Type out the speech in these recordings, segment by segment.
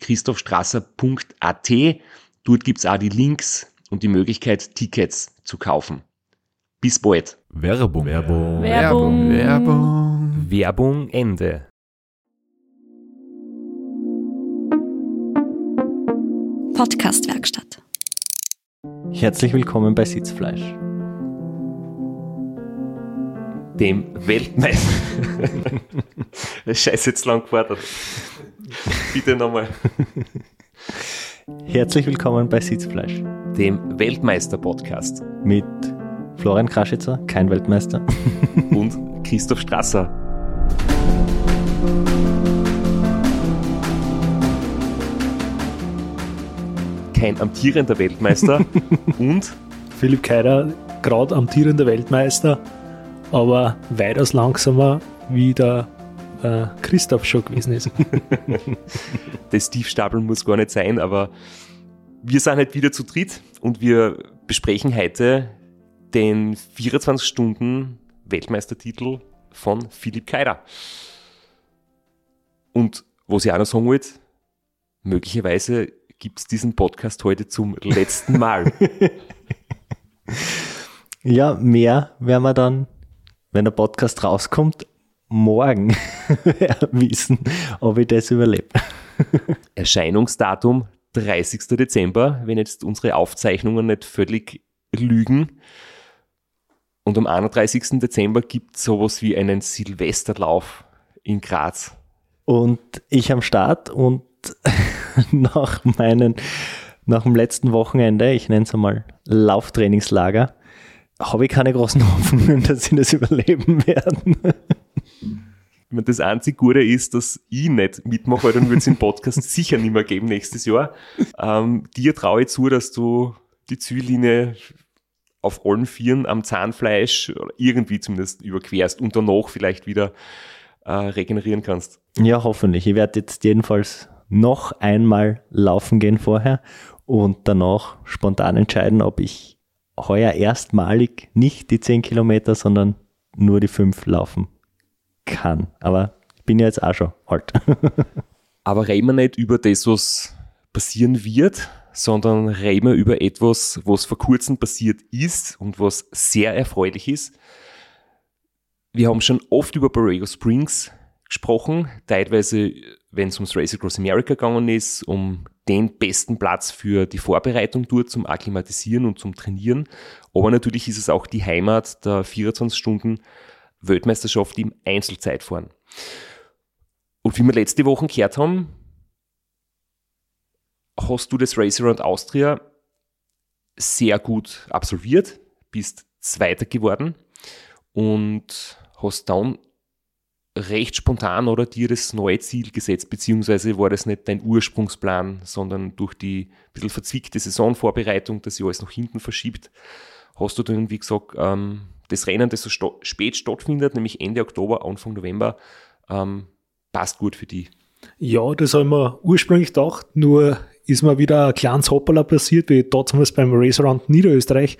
www.christophstrasser.at. Dort gibt's auch die Links und die Möglichkeit, Tickets zu kaufen. Bis bald. Werbung. Werbung. Werbung. Werbung. Werbung Ende. Podcastwerkstatt. Herzlich willkommen bei Sitzfleisch. Dem Weltmeister. Scheiße, jetzt lang gewartet. Bitte nochmal. Herzlich willkommen bei Sitzfleisch Dem Weltmeister-Podcast. mit Florian Kraschitzer, kein Weltmeister, und Christoph Strasser. Kein amtierender Weltmeister und Philipp Keider, gerade amtierender Weltmeister, aber weitaus langsamer, wie der äh, Christoph schon gewesen ist. das Tiefstapeln muss gar nicht sein, aber wir sind halt wieder zu dritt und wir besprechen heute den 24 Stunden Weltmeistertitel von Philipp Keider. Und was ich auch noch sagen wollte, möglicherweise gibt es diesen Podcast heute zum letzten Mal. Ja, mehr werden wir dann, wenn der Podcast rauskommt, morgen wissen, ob ich das überlebe. Erscheinungsdatum 30. Dezember, wenn jetzt unsere Aufzeichnungen nicht völlig lügen. Und am 31. Dezember gibt es sowas wie einen Silvesterlauf in Graz. Und ich am Start und nach meinen, nach dem letzten Wochenende, ich nenne es einmal Lauftrainingslager, habe ich keine großen Hoffnungen, dass sie das überleben werden. Ich meine, das einzige Gute ist, dass ich nicht mitmache, weil dann wird es den Podcast sicher nicht mehr geben nächstes Jahr. Ähm, dir traue ich zu, dass du die Ziellinie auf allen Vieren am Zahnfleisch irgendwie zumindest überquerst und danach vielleicht wieder äh, regenerieren kannst. Ja, hoffentlich. Ich werde jetzt jedenfalls noch einmal laufen gehen vorher und danach spontan entscheiden, ob ich heuer erstmalig nicht die 10 Kilometer, sondern nur die 5 laufen kann. Aber ich bin ja jetzt auch schon alt. Aber reden wir nicht über das, was passieren wird, sondern reden wir über etwas, was vor kurzem passiert ist und was sehr erfreulich ist. Wir haben schon oft über Borrego Springs gesprochen, teilweise, wenn es ums Race Across America gegangen ist, um den besten Platz für die Vorbereitung dort zum Akklimatisieren und zum Trainieren. Aber natürlich ist es auch die Heimat der 24 Stunden Weltmeisterschaft im Einzelzeitfahren. Und wie wir letzte Woche gehört haben, hast du das Race Around Austria sehr gut absolviert, bist Zweiter geworden und hast dann recht spontan oder dir das neue Ziel gesetzt, beziehungsweise war das nicht dein Ursprungsplan, sondern durch die bisschen verzwickte Saisonvorbereitung, dass sich alles nach hinten verschiebt, hast du dann, wie gesagt, ähm, das Rennen, das so sta spät stattfindet, nämlich Ende Oktober, Anfang November, ähm, passt gut für die. Ja, das haben wir ursprünglich gedacht, nur ist mir wieder ein kleines Hoppala passiert, wie damals beim Race Around Niederösterreich,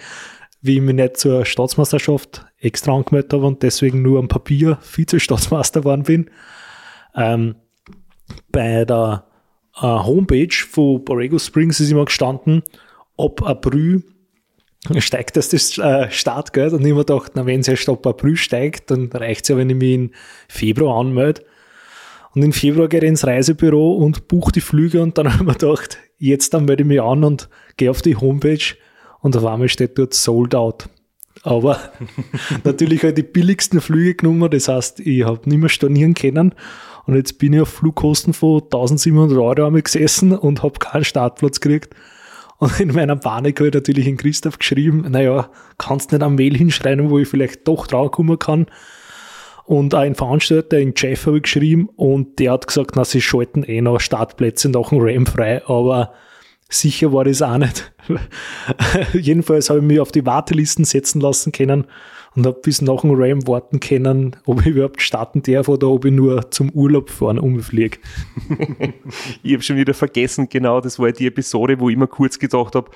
wie ich mich nicht zur Staatsmeisterschaft extra angemeldet habe und deswegen nur am Papier Vize-Staatsmeister geworden bin. Ähm, bei der äh, Homepage von Borrego Springs ist immer gestanden, ab April steigt das das äh, Startgeld und ich mir gedacht, na, wenn es erst ab April steigt, dann reicht es ja, wenn ich mich im Februar anmelde. Und im Februar gehe ich ins Reisebüro und buche die Flüge und dann habe ich mir gedacht, jetzt dann melde ich mich an und gehe auf die Homepage und auf einmal steht dort Sold Out. Aber natürlich halt die billigsten Flüge genommen, das heißt, ich habe nicht mehr stornieren können und jetzt bin ich auf Flugkosten von 1700 Euro einmal gesessen und habe keinen Startplatz gekriegt. Und in meiner Panik habe ich natürlich in Christoph geschrieben, naja, kannst nicht eine Mail hinschreiben, wo ich vielleicht doch draufkommen kann. Und ein Veranstalter in Jeff habe ich geschrieben und der hat gesagt, na, sie schalten eh noch Startplätze nach dem Ram frei, aber sicher war das auch nicht. Jedenfalls habe ich mich auf die Wartelisten setzen lassen können und habe bis nach dem Ram warten können, ob ich überhaupt starten darf oder ob ich nur zum Urlaub fahren umfliege. ich habe schon wieder vergessen, genau, das war die Episode, wo ich immer kurz gedacht habe,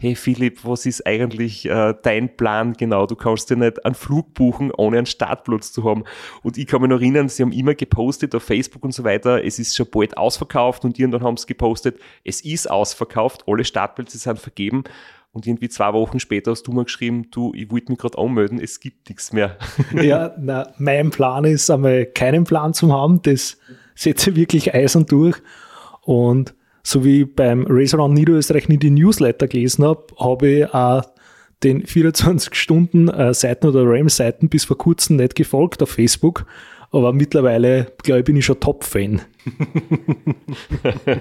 hey Philipp, was ist eigentlich äh, dein Plan genau? Du kannst dir nicht einen Flug buchen, ohne einen Startplatz zu haben. Und ich kann mich noch erinnern, sie haben immer gepostet auf Facebook und so weiter, es ist schon bald ausverkauft und irgendwann haben sie gepostet, es ist ausverkauft, alle Startplätze sind vergeben. Und irgendwie zwei Wochen später hast du mir geschrieben, du, ich wollte mich gerade anmelden, es gibt nichts mehr. Ja, na, mein Plan ist einmal keinen Plan zu haben, das setze ich wirklich eisern durch. Und so wie beim Around Niederösterreich nicht die Newsletter gelesen habe, habe ich auch den 24-Stunden-Seiten oder RAM-Seiten bis vor kurzem nicht gefolgt auf Facebook. Aber mittlerweile, glaube ich, bin ich schon Top-Fan.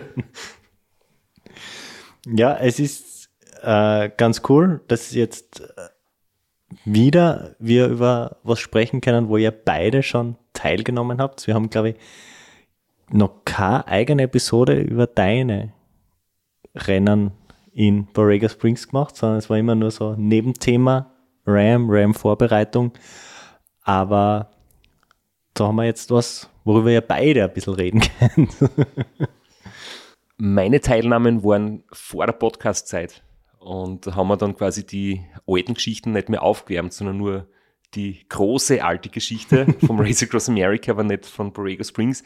ja, es ist äh, ganz cool, dass jetzt äh, wieder wir über was sprechen können, wo ihr beide schon teilgenommen habt. Wir haben, glaube ich, noch keine eigene Episode über deine Rennen in Borrega Springs gemacht, sondern es war immer nur so Nebenthema, RAM, RAM-Vorbereitung. Aber da haben wir jetzt was, worüber ihr beide ein bisschen reden können. Meine Teilnahmen waren vor der Podcast-Zeit und da haben wir dann quasi die alten Geschichten nicht mehr aufgewärmt, sondern nur die große alte Geschichte vom Race Across America, aber nicht von Borrego Springs.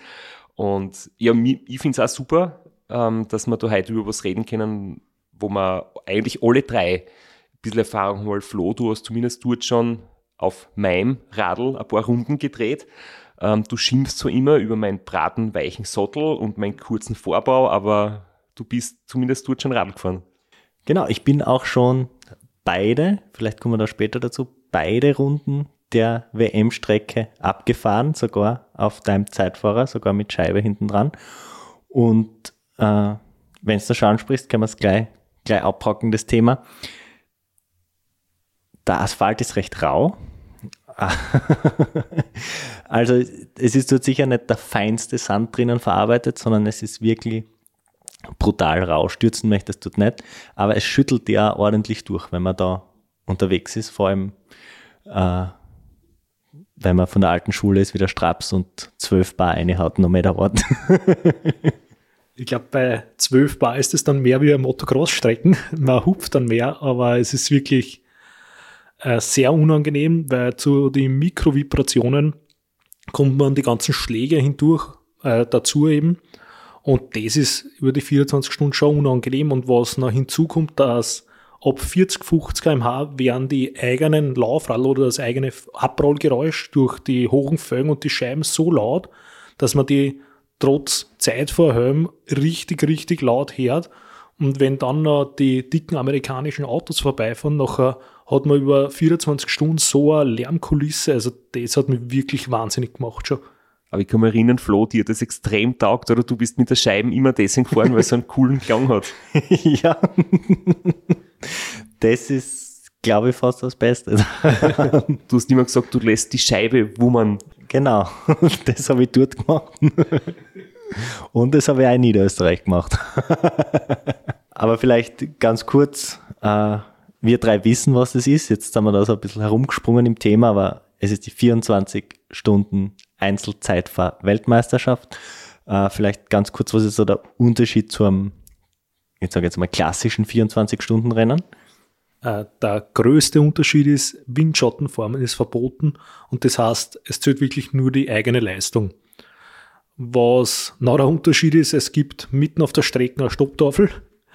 Und ja, ich finde es auch super, ähm, dass wir da heute über was reden können, wo wir eigentlich alle drei ein bisschen Erfahrung haben, weil Flo, du hast zumindest dort schon auf meinem Radl ein paar Runden gedreht. Ähm, du schimpfst so immer über meinen bratenweichen Sattel und meinen kurzen Vorbau, aber du bist zumindest dort schon Radl gefahren. Genau, ich bin auch schon beide, vielleicht kommen wir da später dazu, beide Runden der WM-Strecke abgefahren, sogar auf deinem Zeitfahrer, sogar mit Scheibe hinten dran. Und äh, wenn es da schon ansprichst, können wir es gleich, gleich abpacken, das Thema. Der Asphalt ist recht rau. also es ist dort sicher nicht der feinste Sand drinnen verarbeitet, sondern es ist wirklich brutal rau. Stürzen möchtest du nicht, aber es schüttelt ja ordentlich durch, wenn man da unterwegs ist, vor allem äh, wenn man von der alten Schule ist, wieder Straps und 12 Bar eine haut, noch mehr dauert. ich glaube, bei 12 Bar ist es dann mehr wie ein Motocross-Strecken. Man hupft dann mehr, aber es ist wirklich äh, sehr unangenehm, weil zu den Mikrovibrationen kommt man die ganzen Schläge hindurch äh, dazu eben. Und das ist über die 24 Stunden schon unangenehm. Und was noch hinzukommt, dass ab 40, 50 km/h werden die eigenen Laufradl oder das eigene Abrollgeräusch durch die hohen Felgen und die Scheiben so laut, dass man die trotz Zeit vor Helm richtig, richtig laut hört. Und wenn dann noch die dicken amerikanischen Autos vorbeifahren, nachher hat man über 24 Stunden so eine Lärmkulisse. Also das hat mich wirklich wahnsinnig gemacht schon. Aber ich kann mich erinnern, Flo, dir das extrem taugt, oder du bist mit der Scheiben immer deswegen gefahren, weil es einen coolen Klang hat. ja. Das ist, glaube ich, fast das Beste. du hast immer gesagt, du lässt die Scheibe wummern. Genau, das habe ich dort gemacht. Und das habe ich auch in Niederösterreich gemacht. Aber vielleicht ganz kurz, äh, wir drei wissen, was das ist. Jetzt haben wir da so ein bisschen herumgesprungen im Thema, aber es ist die 24 Stunden Einzelzeitfahr-Weltmeisterschaft. Äh, vielleicht ganz kurz, was ist so der Unterschied zu einem, ich sage jetzt mal, klassischen 24-Stunden-Rennen? Äh, der größte Unterschied ist, Windschattenformen ist verboten und das heißt, es zählt wirklich nur die eigene Leistung. Was noch der Unterschied ist, es gibt mitten auf der Strecke eine Stopptafel.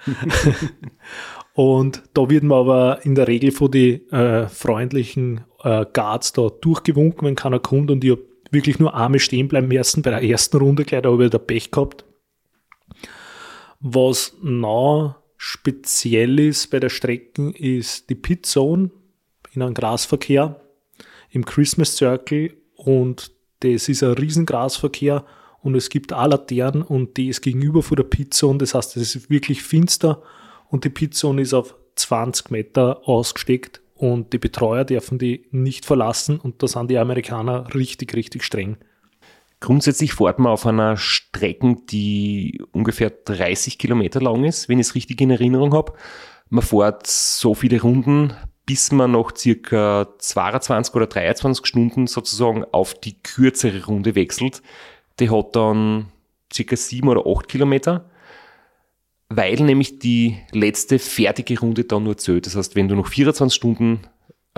und da wird man aber in der Regel von den äh, freundlichen äh, Guards da durchgewunken, wenn keiner kommt und ich habe wirklich nur Arme stehen bleiben ersten bei der ersten Runde gleich, da habe ich da Pech gehabt. Was noch speziell ist bei der Strecke, ist die Pitzone in einem Grasverkehr im Christmas Circle. Und das ist ein Riesengrasverkehr. Und es gibt auch Laternen und die ist gegenüber von der Pitzone, das heißt, es ist wirklich finster. Und die Pitzone ist auf 20 Meter ausgesteckt. Und die Betreuer dürfen die nicht verlassen. Und da sind die Amerikaner richtig, richtig streng. Grundsätzlich fährt man auf einer Strecke, die ungefähr 30 Kilometer lang ist, wenn ich es richtig in Erinnerung habe. Man fährt so viele Runden, bis man nach circa 22 oder 23 Stunden sozusagen auf die kürzere Runde wechselt. Die hat dann circa 7 oder 8 Kilometer, weil nämlich die letzte fertige Runde dann nur zählt. Das heißt, wenn du noch 24 Stunden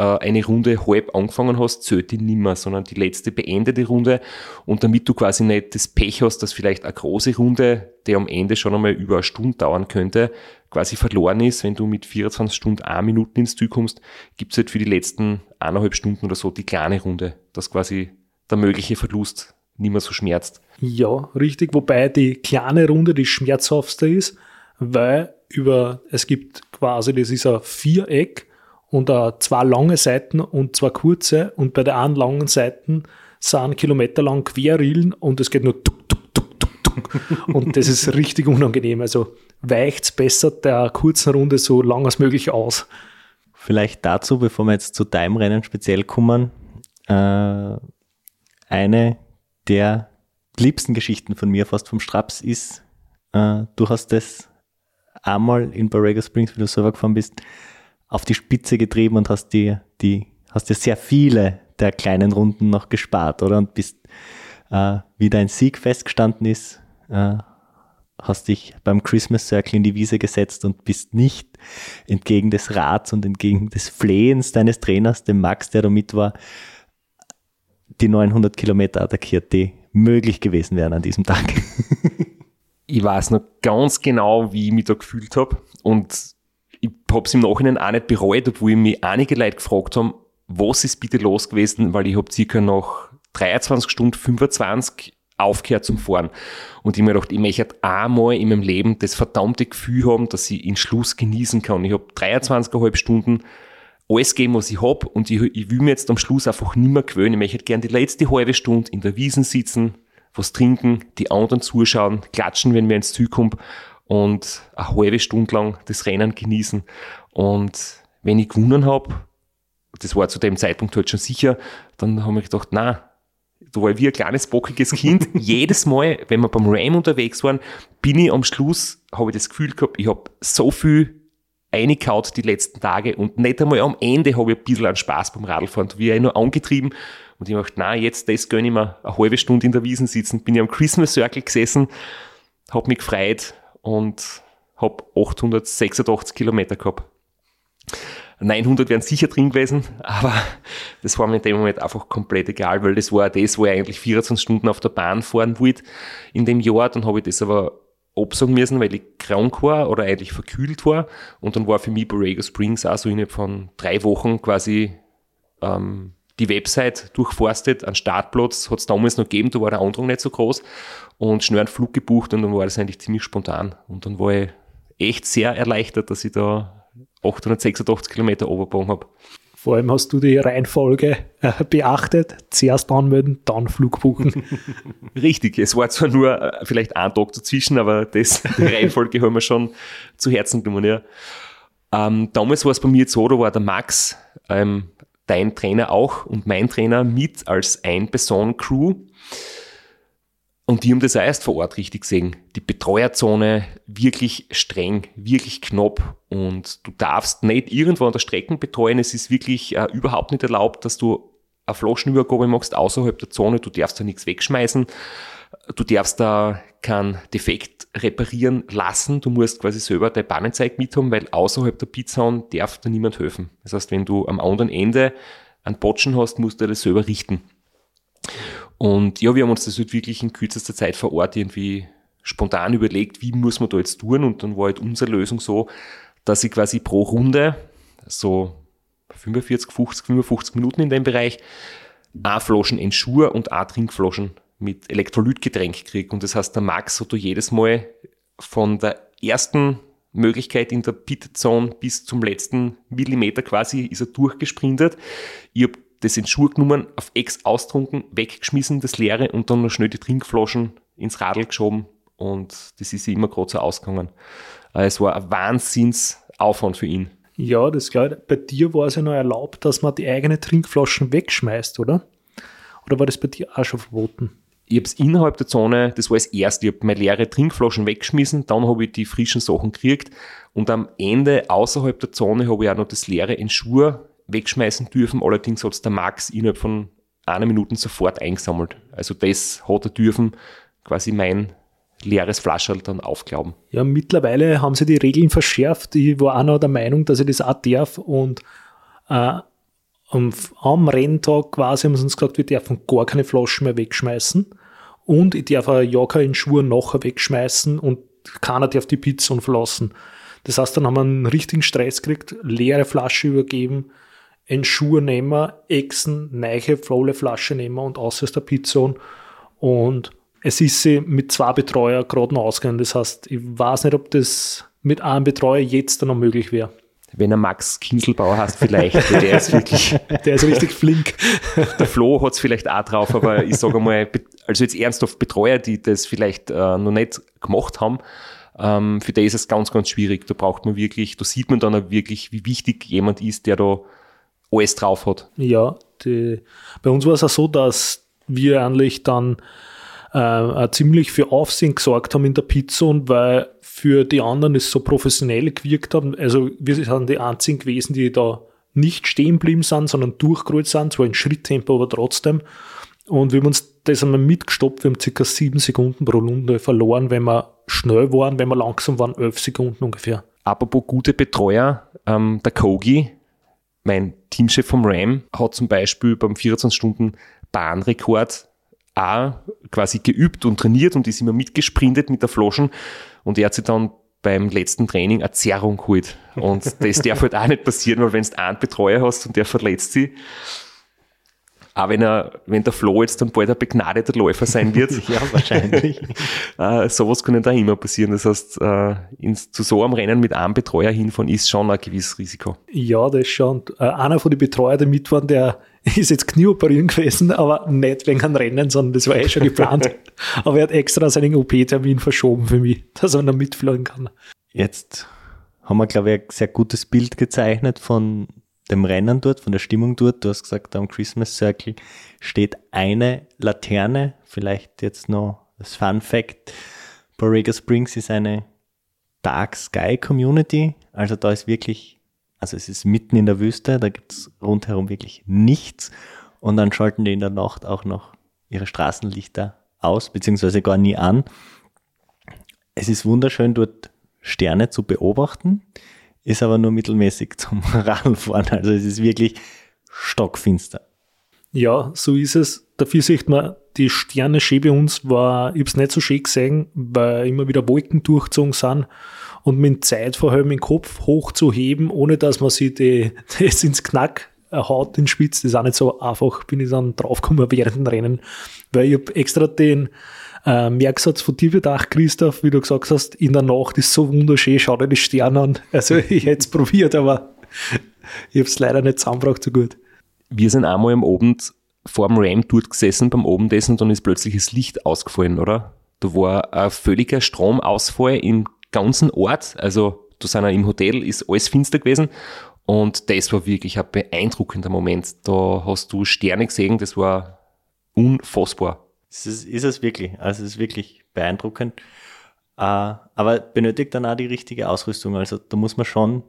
eine Runde halb angefangen hast, zählt die nimmer, sondern die letzte beendete Runde. Und damit du quasi nicht das Pech hast, dass vielleicht eine große Runde, die am Ende schon einmal über eine Stunde dauern könnte, quasi verloren ist, wenn du mit 24 Stunden ein Minuten ins Ziel kommst, gibt es halt für die letzten eineinhalb Stunden oder so die kleine Runde, dass quasi der mögliche Verlust nicht mehr so schmerzt. Ja, richtig, wobei die kleine Runde die schmerzhaftste ist, weil über, es gibt quasi, das ist ein Viereck und uh, zwei lange Seiten und zwei kurze und bei der einen langen Seiten sind kilometerlang Querrillen und es geht nur tuk, tuk, tuk, tuk, tuk. und das ist richtig unangenehm. Also weicht besser der kurzen Runde so lang als möglich aus. Vielleicht dazu, bevor wir jetzt zu deinem Rennen speziell kommen, äh, eine der liebsten Geschichten von mir fast vom Straps ist, äh, du hast das einmal in Borrego Springs, wie du selber gefahren bist, auf die Spitze getrieben und hast dir die, hast dir sehr viele der kleinen Runden noch gespart, oder? Und bist, äh, wie dein Sieg festgestanden ist, äh, hast dich beim Christmas Circle in die Wiese gesetzt und bist nicht entgegen des Rats und entgegen des Flehens deines Trainers, dem Max, der da mit war, die 900 Kilometer attackiert, die möglich gewesen wären an diesem Tag. ich weiß noch ganz genau, wie ich mich da gefühlt habe und ich habe es im Nachhinein auch nicht bereut, obwohl mich einige Leute gefragt haben, was ist bitte los gewesen, weil ich habe circa nach 23 Stunden 25 aufgehört zum Fahren. Und ich mir gedacht, ich möchte einmal in meinem Leben das verdammte Gefühl haben, dass ich den Schluss genießen kann. Ich habe 23,5 Stunden alles geben, was ich habe und ich, ich will mir jetzt am Schluss einfach nicht mehr gewöhnen. Ich möchte gerne die letzte halbe Stunde in der Wiesen sitzen, was trinken, die anderen zuschauen, klatschen, wenn wir ins Ziel kommen und eine halbe Stunde lang das Rennen genießen. Und wenn ich gewonnen habe, das war zu dem Zeitpunkt halt schon sicher, dann haben wir gedacht, na, da war ich wie ein kleines bockiges Kind. Jedes Mal, wenn wir beim Ram unterwegs waren, bin ich am Schluss, habe ich das Gefühl gehabt, ich habe so viel eingekaut die letzten Tage und nicht einmal am Ende habe ich ein bisschen an Spaß beim Radlfahren. Da bin ich nur angetrieben und ich dachte, na jetzt das gönne ich mir eine halbe Stunde in der Wiesen sitzen. Bin ich am Christmas Circle gesessen, habe mich gefreut und habe 886 Kilometer gehabt. 900 wären sicher drin gewesen, aber das war mir in dem Moment einfach komplett egal, weil das war das, wo ich eigentlich 24 Stunden auf der Bahn fahren wollte in dem Jahr. Dann habe ich das aber absagen müssen, weil ich krank war oder eigentlich verkühlt war. Und dann war für mich Borrego Springs auch so innerhalb von drei Wochen quasi ähm, die Website durchforstet, einen Startplatz hat es damals noch gegeben, da war der Andrang nicht so groß und schnell einen Flug gebucht und dann war das eigentlich ziemlich spontan. Und dann war ich echt sehr erleichtert, dass ich da 886 Kilometer Oberbogen habe. Vor allem hast du die Reihenfolge äh, beachtet. Zuerst anmelden, dann Flug buchen. Richtig, es war zwar nur äh, vielleicht ein Tag dazwischen, aber das, die Reihenfolge haben wir schon zu Herzen genommen. Ja. Ähm, damals war es bei mir jetzt so, da war der Max, ähm, dein Trainer auch und mein Trainer mit als Ein-Person-Crew. Und die haben das erst vor Ort richtig gesehen. Die Betreuerzone wirklich streng, wirklich knapp. Und du darfst nicht irgendwo an der Strecke betreuen. Es ist wirklich äh, überhaupt nicht erlaubt, dass du eine Flaschenübergabe machst außerhalb der Zone. Du darfst da nichts wegschmeißen. Du darfst da keinen Defekt reparieren lassen. Du musst quasi selber dein Bannenzeig mithaben, weil außerhalb der Pizza darf dir niemand helfen. Das heißt, wenn du am anderen Ende einen Botschen hast, musst du das selber richten. Und ja, wir haben uns das halt wirklich in kürzester Zeit vor Ort irgendwie spontan überlegt, wie muss man da jetzt tun? Und dann war halt unsere Lösung so, dass ich quasi pro Runde so 45, 50, 55 Minuten in dem Bereich A-Flaschen Ensure und A-Trinkflaschen mit Elektrolytgetränk kriege. Und das heißt, der Max hat da jedes Mal von der ersten Möglichkeit in der Pit-Zone bis zum letzten Millimeter quasi ist er durchgesprintet. Ich habe das in Schuhe genommen, auf Ex austrunken, weggeschmissen, das Leere und dann noch schnell die Trinkflaschen ins Radl geschoben und das ist immer gerade so ausgegangen. Äh, es war ein Wahnsinnsaufwand für ihn. Ja, das glaube ich. Bei dir war es ja noch erlaubt, dass man die eigenen Trinkflaschen wegschmeißt, oder? Oder war das bei dir auch schon verboten? Ich habe es innerhalb der Zone, das war das erste, ich habe meine leere Trinkflaschen weggeschmissen, dann habe ich die frischen Sachen gekriegt und am Ende außerhalb der Zone habe ich auch noch das leere in Schuhe wegschmeißen dürfen. Allerdings hat es der Max innerhalb von einer Minute sofort eingesammelt. Also das hat er dürfen, quasi mein leeres Flascherl dann aufglauben. Ja, mittlerweile haben sie die Regeln verschärft. Ich war auch noch der Meinung, dass ich das auch darf und äh, am, am Renntag quasi haben sie uns gesagt, wir dürfen gar keine Flaschen mehr wegschmeißen und ich darf ja keine Schuhe nachher wegschmeißen und keiner darf die Pizza verlassen. Das heißt, dann haben wir einen richtigen Stress gekriegt, leere Flasche übergeben, einen Schuh nehmen, Echsen, neue volle Flasche nehmen und aus aus der Pizza und es ist sie mit zwei Betreuer gerade noch ausgegangen. Das heißt, ich weiß nicht, ob das mit einem Betreuer jetzt noch möglich wäre. Wenn er Max Kinselbauer hast, vielleicht. der ist wirklich. Der ist richtig flink. Der Flo hat es vielleicht auch drauf, aber ich sage mal, also jetzt ernsthaft Betreuer, die das vielleicht äh, noch nicht gemacht haben, ähm, für die ist es ganz, ganz schwierig. Da braucht man wirklich, da sieht man dann auch wirklich, wie wichtig jemand ist, der da alles drauf hat. Ja, die, bei uns war es auch so, dass wir eigentlich dann äh, ziemlich für Aufsehen gesorgt haben in der Pizza weil für die anderen es so professionell gewirkt haben. Also wir sind die einzigen gewesen, die da nicht stehen geblieben sind, sondern durchgerollt sind, zwar in Schritttempo, aber trotzdem. Und wir haben uns das einmal mitgestoppt, wir haben circa sieben Sekunden pro Runde verloren, wenn wir schnell waren, wenn wir langsam waren, elf Sekunden ungefähr. Apropos gute Betreuer, ähm, der Kogi, mein Teamchef vom RAM, hat zum Beispiel beim 24 Stunden Bahnrekord auch quasi geübt und trainiert und ist immer mitgesprintet mit der Flaschen und er hat sich dann beim letzten Training eine Zerrung geholt. Und das darf halt auch nicht passieren, weil wenn du einen Betreuer hast und der verletzt sich, auch wenn er, wenn der Flo jetzt dann bald ein begnadeter Läufer sein wird. ja, wahrscheinlich. äh, sowas kann da immer passieren. Das heißt, äh, ins, zu so einem Rennen mit einem Betreuer hinfahren ist schon ein gewisses Risiko. Ja, das schon. Äh, einer von den Betreuern, der mit waren, der ist jetzt Knieoperieren gewesen, aber nicht wegen einem Rennen, sondern das war eh schon geplant. aber er hat extra seinen OP-Termin verschoben für mich, dass er noch mitfliegen kann. Jetzt haben wir, glaube ich, ein sehr gutes Bild gezeichnet von dem Rennen dort, von der Stimmung dort. Du hast gesagt, am Christmas Circle steht eine Laterne. Vielleicht jetzt noch das Fun Fact. Borrega Springs ist eine Dark Sky Community. Also da ist wirklich, also es ist mitten in der Wüste, da gibt es rundherum wirklich nichts. Und dann schalten die in der Nacht auch noch ihre Straßenlichter aus, beziehungsweise gar nie an. Es ist wunderschön, dort Sterne zu beobachten ist aber nur mittelmäßig zum Radfahren. Also es ist wirklich stockfinster. Ja, so ist es. Dafür sieht man, die Sterne schön bei uns war, ich habe es nicht so schön gesehen, weil immer wieder Wolken durchgezogen sind und mit Zeitverhalten den Kopf hochzuheben, ohne dass man sich die, das ins Knack haut, den Spitz, das ist auch nicht so einfach, bin ich dann draufgekommen während dem Rennen, weil ich habe extra den äh, Merksatz von dir bedacht, Christoph, wie du gesagt hast, in der Nacht ist so wunderschön, schau dir die Sterne an. Also ich hätte es probiert, aber ich habe es leider nicht zusammengebracht so gut. Wir sind einmal am Abend vor dem Ram dort gesessen beim Abendessen und dann ist plötzlich das Licht ausgefallen, oder? Da war ein völliger Stromausfall im ganzen Ort. Also da sind wir im Hotel, ist alles finster gewesen. Und das war wirklich ein beeindruckender Moment. Da hast du Sterne gesehen, das war unfassbar. Ist es, ist es wirklich. Also es ist wirklich beeindruckend. Äh, aber benötigt dann auch die richtige Ausrüstung. Also da muss man schon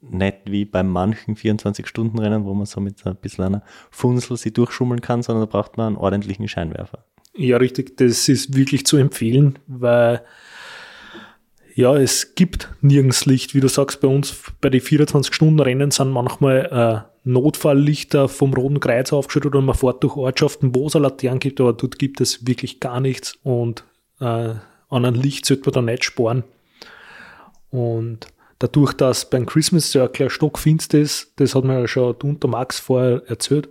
nicht wie bei manchen 24-Stunden-Rennen, wo man so mit ein bisschen einer Funsel sie durchschummeln kann, sondern da braucht man einen ordentlichen Scheinwerfer. Ja, richtig. Das ist wirklich zu empfehlen, weil ja, es gibt nirgends Licht. Wie du sagst, bei uns bei den 24-Stunden-Rennen sind manchmal äh, Notfalllichter vom Roten Kreuz aufgeschüttet oder man fährt durch Ortschaften, wo es eine Laterne gibt, aber dort gibt es wirklich gar nichts und äh, an einem Licht sollte man da nicht sparen. Und dadurch, dass beim Christmas Circle stockfinster ist, das hat mir ja schon unter Max vorher erzählt,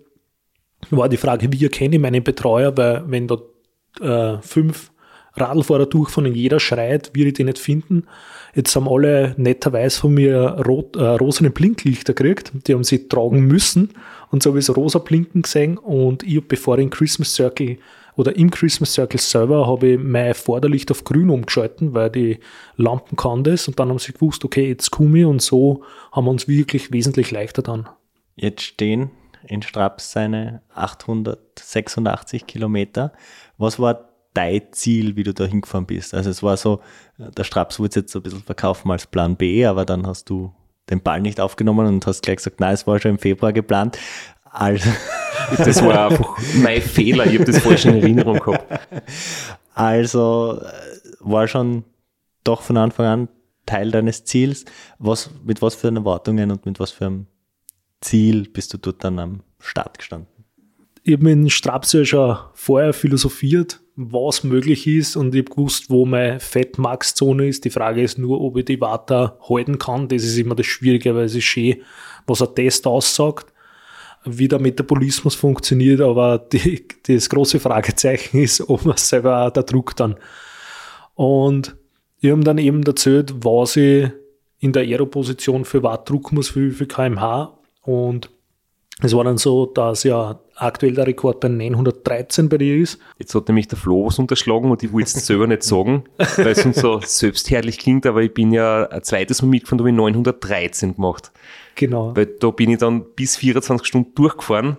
war die Frage, wie erkenne ich meinen Betreuer, weil wenn da äh, fünf Radlfahrer durchfahren und jeder schreit, wir die nicht finden. Jetzt haben alle netterweise von mir rot, äh, rosane Blinklichter gekriegt. Die haben sie tragen müssen. Und so habe ich so rosa Blinken gesehen. Und ich, bevor ich in Christmas Circle oder im Christmas Circle selber habe ich mein Vorderlicht auf grün umgeschalten, weil die Lampen kann das. Und dann haben sie gewusst, okay, jetzt komme ich. Und so haben wir uns wirklich wesentlich leichter dann. Jetzt stehen in Straps seine 886 Kilometer. Was war dein Ziel, wie du da hingefahren bist? Also es war so, der Straps wurde jetzt so ein bisschen verkaufen als Plan B, aber dann hast du den Ball nicht aufgenommen und hast gleich gesagt, nein, es war schon im Februar geplant. Also, Das war einfach mein Fehler, ich habe das falsch in Erinnerung gehabt. also äh, war schon doch von Anfang an Teil deines Ziels. Was, mit was für Erwartungen und mit was für einem Ziel bist du dort dann am Start gestanden? ich habe mit Straps ja schon vorher philosophiert, was möglich ist und ich habe gewusst, wo meine Fettmax-Zone ist. Die Frage ist nur, ob ich die Water halten kann. Das ist immer das Schwierige, weil es ist schön, was ein Test aussagt, wie der Metabolismus funktioniert, aber die, das große Fragezeichen ist, ob man selber auch der Druck dann. Und ich habe dann eben erzählt, was ich in der Aero-Position für Watt drucken muss, für wie viel kmh und es war dann so, dass ja aktuell der Rekord bei 913 bei dir ist. Jetzt hat nämlich der Flo was unterschlagen und ich will es selber nicht sagen, weil es uns so selbstherrlich klingt, aber ich bin ja ein zweites Mal mitgefahren, da habe ich 913 gemacht. Genau. Weil da bin ich dann bis 24 Stunden durchgefahren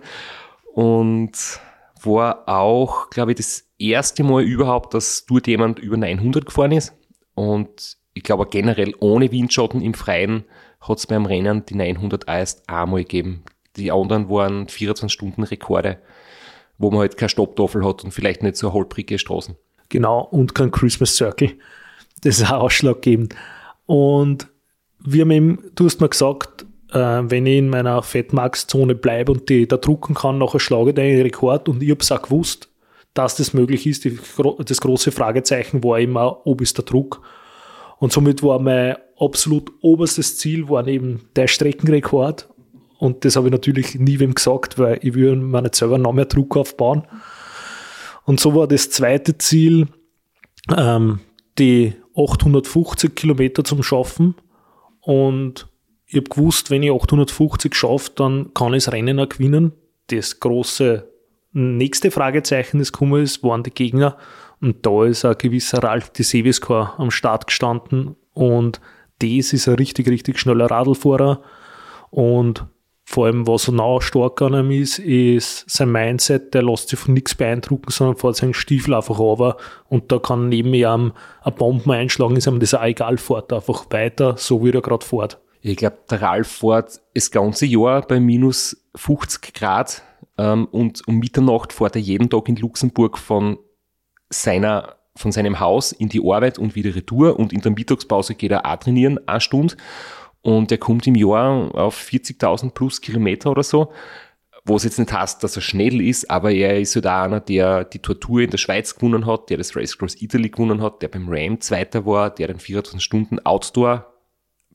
und war auch, glaube ich, das erste Mal überhaupt, dass dort jemand über 900 gefahren ist. Und ich glaube generell ohne Windschatten im Freien hat es beim Rennen die 900 auch erst einmal gegeben. Die anderen waren 24-Stunden-Rekorde, wo man halt keine Stopptafel hat und vielleicht nicht so holprige Straßen. Genau, und kein Christmas Circle. Das ist auch ausschlaggebend. Und wir haben eben, du hast mir gesagt, äh, wenn ich in meiner Fettmax-Zone bleibe und die da drucken kann, nachher schlage ich den Rekord und ich habe es auch gewusst, dass das möglich ist. Das große Fragezeichen war immer, ob ist der Druck. Und somit war mein absolut oberstes Ziel war eben der Streckenrekord und das habe ich natürlich nie wem gesagt, weil ich will mir nicht selber noch mehr Druck aufbauen. Und so war das zweite Ziel, ähm, die 850 Kilometer zum Schaffen. Und ich habe gewusst, wenn ich 850 schaffe, dann kann ich das Rennen auch gewinnen. Das große nächste Fragezeichen, das gekommen ist, waren die Gegner. Und da ist ein gewisser Ralf de Seviscar am Start gestanden. Und das ist ein richtig, richtig schneller Radlfahrer. Und vor allem, was so nah stark an ihm ist, ist sein Mindset, der lässt sich von nichts beeindrucken, sondern fährt seinen Stiefel einfach runter. Und da kann neben ihm eine Bomben einschlagen, ist ihm das auch egal, fährt einfach weiter, so wie er gerade fährt. Ich glaube, der Ralf fährt das ganze Jahr bei minus 50 Grad ähm, und um Mitternacht fährt er jeden Tag in Luxemburg von seiner von seinem Haus in die Arbeit und wieder retour. Und in der Mittagspause geht er auch trainieren, eine Stunde und er kommt im Jahr auf 40.000 plus Kilometer oder so, was jetzt nicht heißt, dass er schnell ist, aber er ist halt auch einer, der die Tortur in der Schweiz gewonnen hat, der das Race Cross Italy gewonnen hat, der beim Ram Zweiter war, der den 24 Stunden Outdoor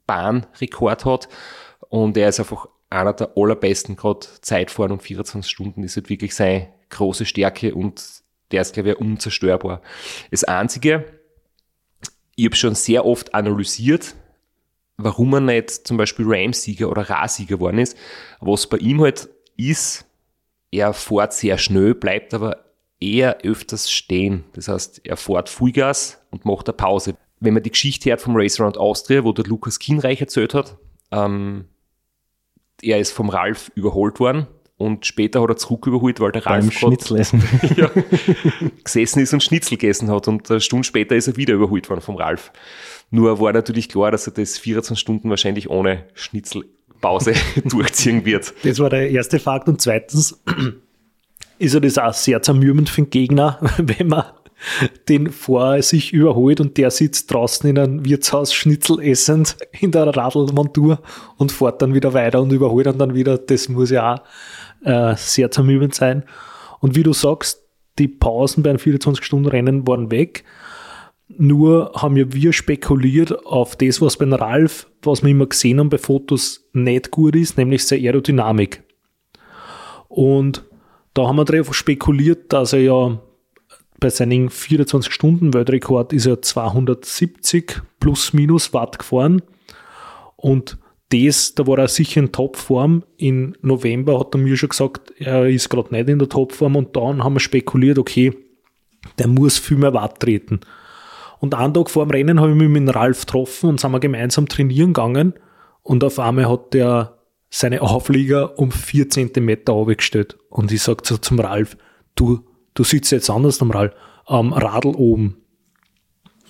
Bahnrekord hat und er ist einfach einer der allerbesten gerade Zeitfahren und 24 Stunden ist halt wirklich seine große Stärke und der ist, glaube ich, unzerstörbar. Das Einzige, ich habe schon sehr oft analysiert, warum er nicht zum Beispiel Rams-Sieger oder Ra-Sieger geworden ist. Was bei ihm halt ist, er fährt sehr schnell, bleibt aber eher öfters stehen. Das heißt, er fährt Vollgas und macht eine Pause. Wenn man die Geschichte hört vom Race Around Austria, wo der Lukas Kienreich erzählt hat, ähm, er ist vom Ralf überholt worden und später hat er zurück überholt, weil der Beim Ralf grad- Schnitzel essen. ja, gesessen ist und Schnitzel gegessen hat und eine Stunde später ist er wieder überholt worden vom Ralf. Nur war natürlich klar, dass er das 24 Stunden wahrscheinlich ohne Schnitzelpause durchziehen wird. Das war der erste Fakt. Und zweitens ist ja das auch sehr zermürbend für den Gegner, wenn man den vor sich überholt und der sitzt draußen in einem Wirtshaus Schnitzel essend in der Radlmontur und fährt dann wieder weiter und überholt ihn dann wieder. Das muss ja auch äh, sehr zermürbend sein. Und wie du sagst, die Pausen beim 24-Stunden-Rennen waren weg. Nur haben ja wir spekuliert auf das, was beim Ralf, was wir immer gesehen haben bei Fotos, nicht gut ist, nämlich seine Aerodynamik. Und da haben wir drauf spekuliert, dass er ja bei seinem 24-Stunden-Weltrekord ist er 270 plus minus Watt gefahren. Und das, da war er sicher in Topform. Im November hat er mir schon gesagt, er ist gerade nicht in der Topform. Und dann haben wir spekuliert, okay, der muss viel mehr Watt treten. Und einen Tag vor dem Rennen habe ich mich mit Ralf getroffen und sind wir gemeinsam trainieren gegangen. Und auf einmal hat der seine Auflieger um vier Zentimeter aufgestellt. Und ich sage so zum Ralf, du, du sitzt jetzt anders am, Ralf, am Radl oben.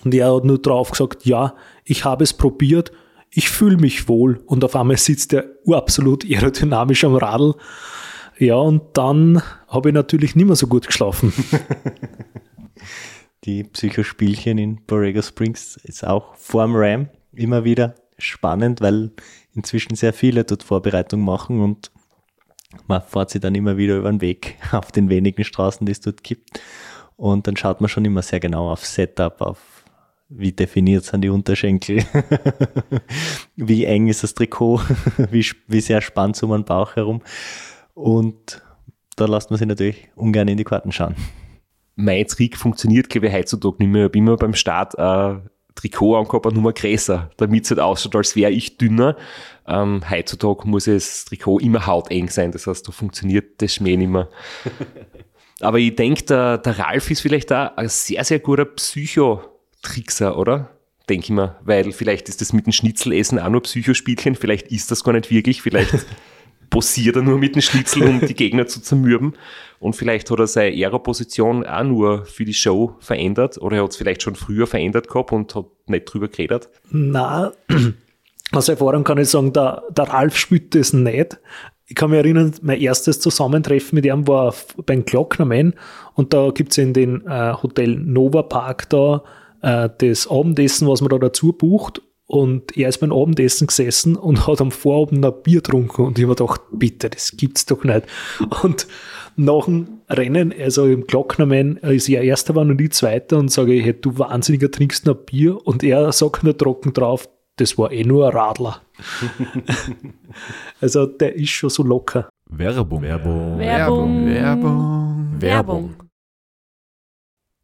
Und er hat nur drauf gesagt, ja, ich habe es probiert, ich fühle mich wohl. Und auf einmal sitzt er absolut aerodynamisch am Radl. Ja, und dann habe ich natürlich nicht mehr so gut geschlafen. Die Psychospielchen in Borrego Springs ist auch vorm Ram immer wieder spannend, weil inzwischen sehr viele dort Vorbereitung machen und man fährt sie dann immer wieder über den Weg auf den wenigen Straßen, die es dort gibt. Und dann schaut man schon immer sehr genau auf Setup, auf wie definiert sind die Unterschenkel, wie eng ist das Trikot, wie, wie sehr spannt es um den Bauch herum. Und da lässt man sich natürlich ungern in die Karten schauen. Mein Trick funktioniert, glaube ich, heutzutage nicht mehr. Ich habe immer beim Start äh, Trikot angehabt, eine Nummer größer, damit es halt ausschaut, als wäre ich dünner. Ähm, heutzutage muss das Trikot immer hauteng sein, das heißt, da funktioniert das Schmäh nicht mehr. Aber ich denke, der, der Ralf ist vielleicht auch ein sehr, sehr guter Psycho-Trickser, oder? Denke ich mir, weil vielleicht ist das mit dem Schnitzelessen auch nur Psychospielchen, vielleicht ist das gar nicht wirklich, vielleicht posiert er nur mit dem Schnitzel, um die Gegner zu zermürben. Und vielleicht hat er seine Aero-Position auch nur für die Show verändert oder er hat es vielleicht schon früher verändert gehabt und hat nicht drüber geredet. Na, aus Erfahrung kann ich sagen, der, der Ralf spielt das nicht. Ich kann mich erinnern, mein erstes Zusammentreffen mit ihm war beim Glocknerman und da gibt es in den äh, Hotel Nova Park da äh, das Abendessen, was man da dazu bucht und er ist beim Abendessen gesessen und hat am Vorabend ein Bier getrunken. Und ich habe gedacht, bitte, das gibt's doch nicht. Und nach dem Rennen, also im Glocknermann, ist er erster war und ich zweiter und sage, hey, du Wahnsinniger, trinkst noch Bier. Und er sagt nur trocken drauf, das war eh nur ein Radler. also der ist schon so locker. Werbung. Werbung. Werbung. Werbung. Werbung.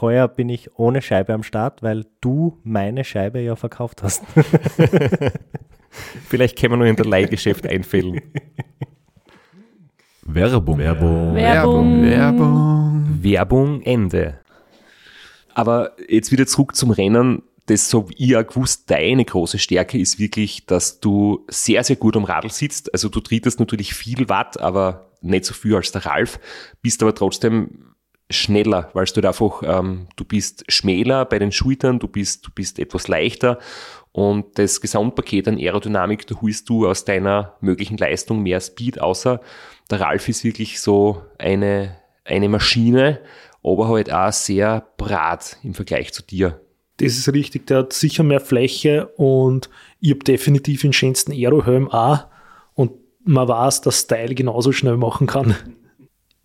Heuer bin ich ohne Scheibe am Start, weil du meine Scheibe ja verkauft hast. Vielleicht können wir nur in der Leihgeschäft einfällen. Werbung. Werbung. Werbung. Werbung. Werbung Ende. Aber jetzt wieder zurück zum Rennen. Das so wie ich auch gewusst, deine große Stärke ist wirklich, dass du sehr, sehr gut am Radl sitzt. Also du trittest natürlich viel Watt, aber nicht so viel als der Ralf, bist aber trotzdem schneller, weil du einfach, ähm, du bist schmäler bei den Schultern, du bist, du bist etwas leichter und das Gesamtpaket an Aerodynamik, da holst du aus deiner möglichen Leistung mehr Speed, außer der Ralf ist wirklich so eine, eine Maschine, aber halt auch sehr brat im Vergleich zu dir. Das ist richtig, der hat sicher mehr Fläche und ich habe definitiv den schönsten Aerohelm auch und man weiß, dass Style genauso schnell machen kann.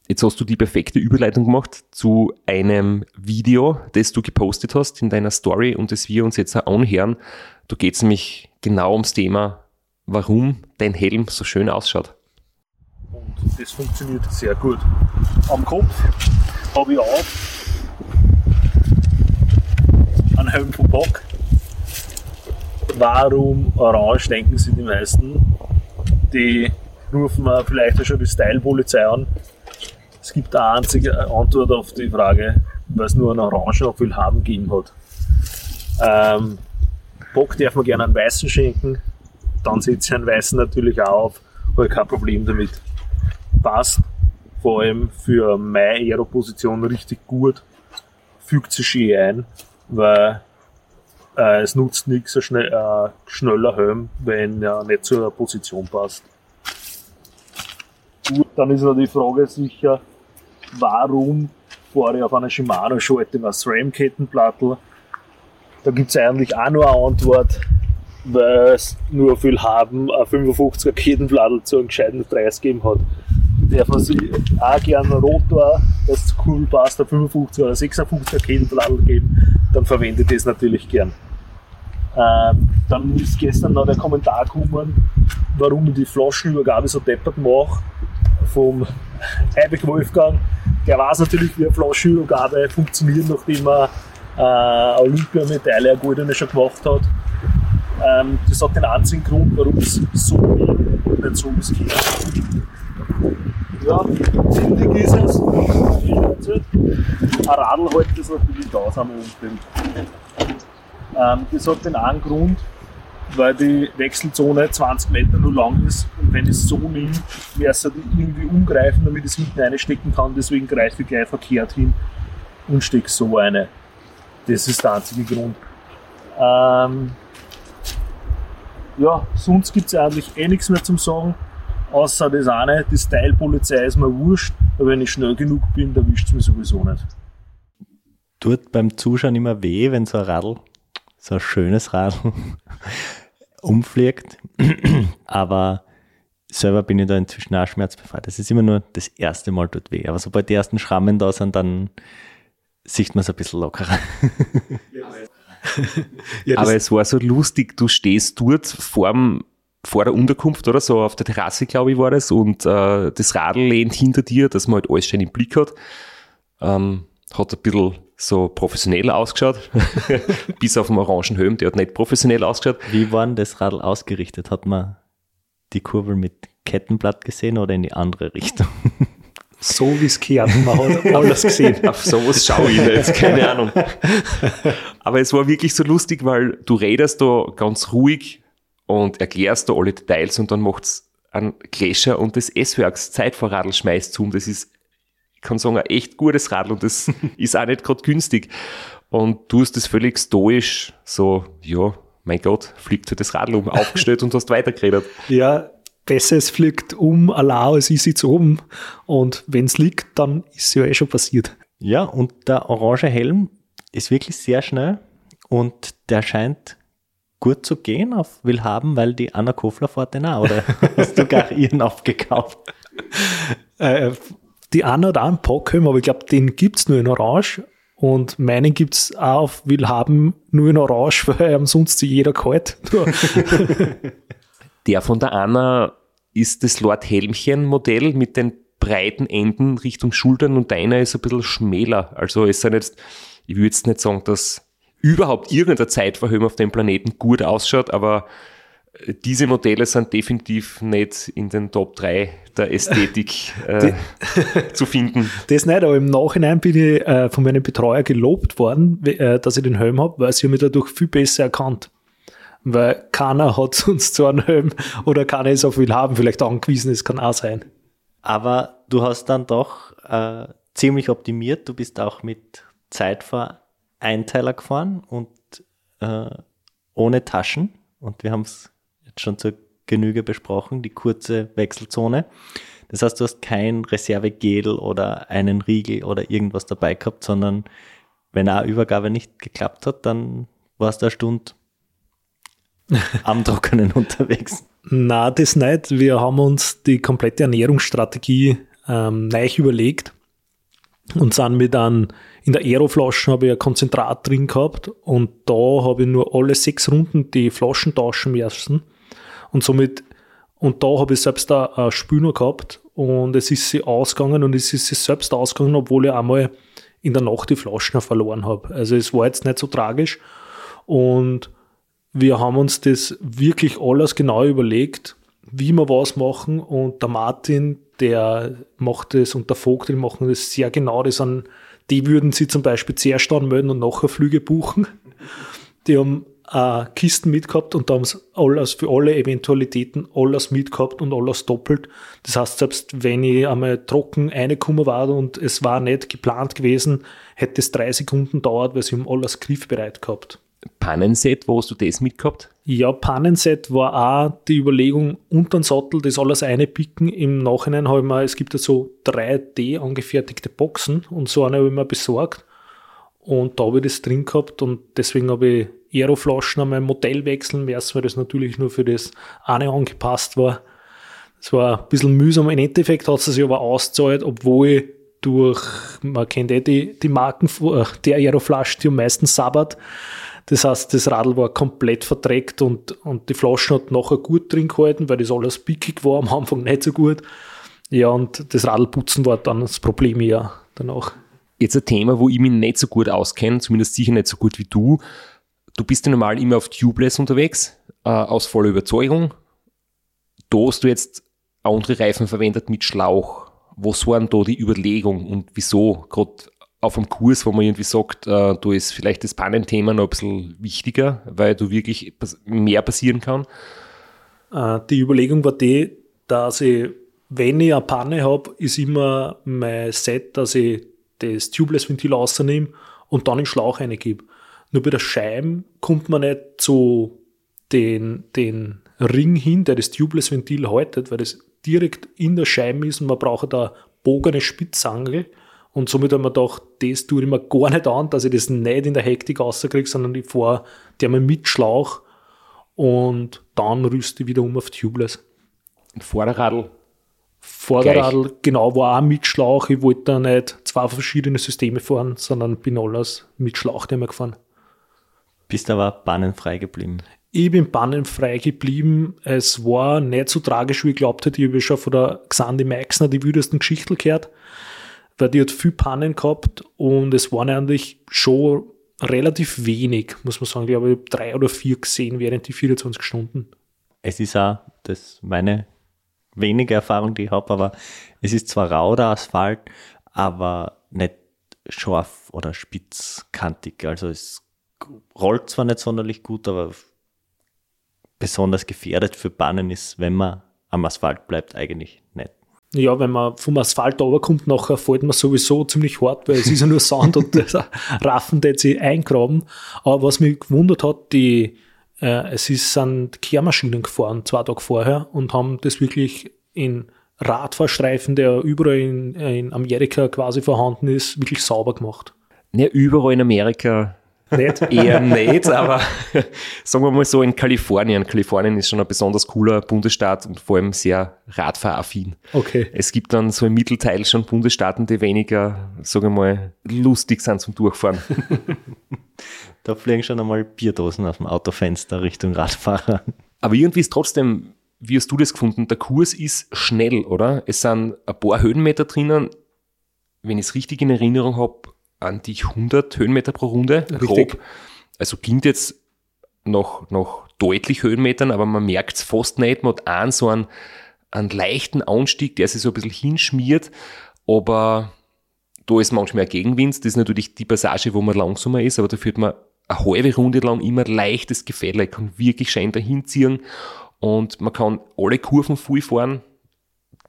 Jetzt hast du die perfekte Überleitung gemacht zu einem Video, das du gepostet hast in deiner Story und das wir uns jetzt auch anhören. Da geht es nämlich genau ums Thema, warum dein Helm so schön ausschaut. Und das funktioniert sehr gut. Am Kopf habe ich auch einen Helm von Bock. Warum orange, denken Sie die meisten. Die rufen wir vielleicht auch schon die Style-Polizei an. Es gibt eine einzige Antwort auf die Frage, weil es nur einen Orangen auf haben gegeben hat. Ähm, Bock darf man gerne einen weißen schenken, dann ich einen weißen natürlich auch auf, habe kein Problem damit. Passt vor allem für meine Aero-Position richtig gut, fügt sich schön ein, weil äh, es nutzt nichts, ein schnell, äh, schneller Helm, wenn er nicht zur Position passt. Gut, dann ist noch die Frage sicher, warum fahre ich auf einer Shimano schalte was SRAM-Kettenplattel? Da gibt es eigentlich auch nur eine Antwort, weil es nur viel haben, ein 55er Kettenplattel zu einem gescheiten Preis gegeben hat. Darf man sich auch gerne einen Rotor, das cool passt, ein 55er oder 56er Kettenplattel geben, dann verwende ich das natürlich gern. Ähm, dann ist gestern noch der Kommentar gekommen, warum ich die Flaschenübergabe so deppert mache vom Heibeck Wolfgang. Der weiß natürlich, wie eine Flaschenübergabe funktioniert, nachdem er äh, Olympiamedaille, eine goldene schon gemacht hat. Ähm, das hat den einzigen Grund, warum es so und nicht so ist. Ja, ziemlich ist es. Ein Radl hält das natürlich aus am Umfeld. Ähm, das hat den einen Grund, weil die Wechselzone 20 Meter nur lang ist wenn ich es so nehme, wäre es irgendwie umgreifen, damit ich es hinten reinstecken kann. Deswegen greife ich gleich verkehrt hin und stecke so eine. Das ist der einzige Grund. Ähm, ja, sonst gibt es eigentlich eh nichts mehr zum Sagen, außer das eine, die Style-Polizei ist mir wurscht, aber wenn ich schnell genug bin, dann wischt es mir sowieso nicht. Tut beim Zuschauen immer weh, wenn so ein Radl, so ein schönes Radl, umfliegt. Aber selber bin ich da inzwischen auch schmerzbefreit. Das ist immer nur das erste Mal tut weh. Aber sobald die ersten Schrammen da sind, dann sieht man es ein bisschen lockerer. Ja, Aber es war so lustig, du stehst dort vorm, vor der Unterkunft oder so, auf der Terrasse, glaube ich, war das, und äh, das Radl lehnt hinter dir, dass man halt alles schön im Blick hat. Ähm, hat ein bisschen so professionell ausgeschaut, bis auf den orangen Helm, der hat nicht professionell ausgeschaut. Wie war denn das Radl ausgerichtet? Hat man die Kurbel mit Kettenblatt gesehen oder in die andere Richtung? so wie es gehört, man hat alles gesehen. Auf sowas schaue ich nicht, keine Ahnung. Aber es war wirklich so lustig, weil du redest da ganz ruhig und erklärst da alle Details und dann macht's einen Gläscher und das S-Werks Zeitvorradl schmeißt zu und das ist, ich kann sagen, ein echt gutes Radl und das ist auch nicht gerade günstig. Und du hast das völlig stoisch so, ja, mein Gott, fliegt halt das Radl um, aufgestellt und hast weitergeredet. Ja, besser es fliegt um, allein als ich sitze oben. Und wenn es liegt, dann ist es ja eh schon passiert. Ja, und der orange Helm ist wirklich sehr schnell und der scheint gut zu gehen auf Willhaben, weil die Anna Kofler fährt den auch, oder hast du gar ihren aufgekauft? Äh, die Anna hat auch einen Pockhelm, aber ich glaube, den gibt es nur in Orange. Und meinen gibt es auch auf Willhaben nur in Orange, weil er sonst jeder kalt. Der von der Anna ist das Lord Helmchen-Modell mit den breiten Enden Richtung Schultern und deiner ist ein bisschen schmäler. Also es sind jetzt, ich würde jetzt nicht sagen, dass überhaupt irgendein Zeitverhöhen auf dem Planeten gut ausschaut, aber diese Modelle sind definitiv nicht in den Top 3 der Ästhetik äh, zu finden. Das nicht, aber im Nachhinein bin ich äh, von meinem Betreuer gelobt worden, äh, dass ich den Helm habe, weil sie mich dadurch viel besser erkannt. Weil keiner hat sonst so einen Helm oder keiner ist auf Willhaben vielleicht angewiesen, das kann auch sein. Aber du hast dann doch äh, ziemlich optimiert. Du bist auch mit Zeitvereinteiler gefahren und äh, ohne Taschen. Und wir haben es schon zur Genüge besprochen, die kurze Wechselzone. Das heißt, du hast kein Reservegel oder einen Riegel oder irgendwas dabei gehabt, sondern wenn eine Übergabe nicht geklappt hat, dann warst du eine Stunde am Trockenen unterwegs. Na, das nicht. Wir haben uns die komplette Ernährungsstrategie ähm, neu überlegt und sind mit einem, in der Aeroflasche habe ich ein Konzentrat drin gehabt und da habe ich nur alle sechs Runden die Flaschen tauschen müssen und somit, und da habe ich selbst eine Spüler gehabt und es ist sie ausgegangen und es ist sie selbst ausgegangen, obwohl ich einmal in der Nacht die Flaschen verloren habe. Also es war jetzt nicht so tragisch und wir haben uns das wirklich alles genau überlegt, wie wir was machen und der Martin, der macht das und der Vogt, die machen das sehr genau. Die, sind, die würden sie zum Beispiel zuerst anmelden und nachher Flüge buchen. Die haben äh, Kisten mitgehabt und da haben sie alles für alle Eventualitäten alles mitgehabt und alles doppelt. Das heißt, selbst wenn ich einmal trocken reingekommen war und es war nicht geplant gewesen, hätte es drei Sekunden dauert, weil sie haben alles griffbereit gehabt. Pannenset, wo hast du das mitgehabt? Ja, Pannenset war auch die Überlegung, unter den Sattel das alles einpicken. Im Nachhinein habe ich mir, es gibt ja so 3D angefertigte Boxen und so eine habe ich mir besorgt. Und da habe ich das drin gehabt und deswegen habe ich Aeroflaschen an meinem Modell wechseln müssen, weil das natürlich nur für das eine angepasst war. Das war ein bisschen mühsam. Im Endeffekt hat es sich aber ausgezahlt, obwohl ich durch, man kennt eh die, die Marken äh, der Aeroflasche, die am meisten sabbert. Das heißt, das Radl war komplett verdreckt und, und die Flaschen hat nachher gut drin gehalten, weil das alles pickig war, am Anfang nicht so gut. Ja, und das Radlputzen war dann das Problem ja danach. Jetzt ein Thema, wo ich mich nicht so gut auskenne, zumindest sicher nicht so gut wie du. Du bist ja normal immer auf Tubeless unterwegs, äh, aus voller Überzeugung. Da hast du jetzt andere Reifen verwendet mit Schlauch. Was waren da die Überlegungen und wieso? Gerade auf einem Kurs, wo man irgendwie sagt, äh, du ist vielleicht das Pannenthema noch ein bisschen wichtiger, weil du wirklich mehr passieren kann? Äh, die Überlegung war die, dass ich, wenn ich eine Panne habe, ist immer mein Set, dass ich das Tubeless-Ventil rausnehme und dann den Schlauch reingebe. Nur bei der Scheibe kommt man nicht zu den, den Ring hin, der das Tubeless-Ventil haltet, weil das direkt in der Scheibe ist und man braucht da bogene Spitzangel und somit haben wir gedacht, das tue ich mir gar nicht an, dass ich das nicht in der Hektik rauskriege, sondern ich fahre einmal mit Schlauch und dann rüste ich wieder um auf Tubeless. Vorderradl? Vorderradl, Gleich. genau, war auch mit Schlauch. Ich wollte da nicht zwei verschiedene Systeme fahren, sondern bin alles mit Schlauch immer gefahren. Bist aber bannenfrei geblieben? Ich bin bannenfrei geblieben. Es war nicht so tragisch, wie ich glaubt hätte. Ich habe schon von der Xandi Meixner die wüdesten Geschichten gehört weil die hat viel Pannen gehabt und es waren eigentlich schon relativ wenig, muss man sagen. Ich habe drei oder vier gesehen während die 24 Stunden. Es ist auch das meine wenige Erfahrung, die ich habe, aber es ist zwar rau der Asphalt, aber nicht scharf oder spitzkantig. Also es rollt zwar nicht sonderlich gut, aber besonders gefährdet für Bannen ist, wenn man am Asphalt bleibt, eigentlich nicht. Ja, wenn man vom Asphalt runterkommt, nachher fällt man sowieso ziemlich hart, weil es ist ja nur Sand und das Raffen, der sich eingraben. Aber was mich gewundert hat, die, äh, es ist, sind Kehrmaschinen gefahren, zwei Tage vorher, und haben das wirklich in Radfahrstreifen, der überall in, in Amerika quasi vorhanden ist, wirklich sauber gemacht. Ja, überall in Amerika Nicht? Eher nicht, aber sagen wir mal so in Kalifornien. Kalifornien ist schon ein besonders cooler Bundesstaat und vor allem sehr radfahraffin. Okay. Es gibt dann so im Mittelteil schon Bundesstaaten, die weniger, sagen wir mal, lustig sind zum Durchfahren. Da fliegen schon einmal Bierdosen aus dem Autofenster Richtung Radfahrer. Aber irgendwie ist trotzdem, wie hast du das gefunden? Der Kurs ist schnell, oder? Es sind ein paar Höhenmeter drinnen, wenn ich es richtig in Erinnerung habe, an die 100 Höhenmeter pro Runde. Richtig. Grob. Also klingt jetzt noch, noch deutlich Höhenmetern, aber man merkt es fast nicht. Man hat einen so einen, einen leichten Anstieg, der sich so ein bisschen hinschmiert, aber da ist manchmal ein Gegenwind. Das ist natürlich die Passage, wo man langsamer ist, aber da führt man eine halbe Runde lang immer leichtes Gefälle, kann wirklich schön dahin ziehen und man kann alle Kurven voll fahren.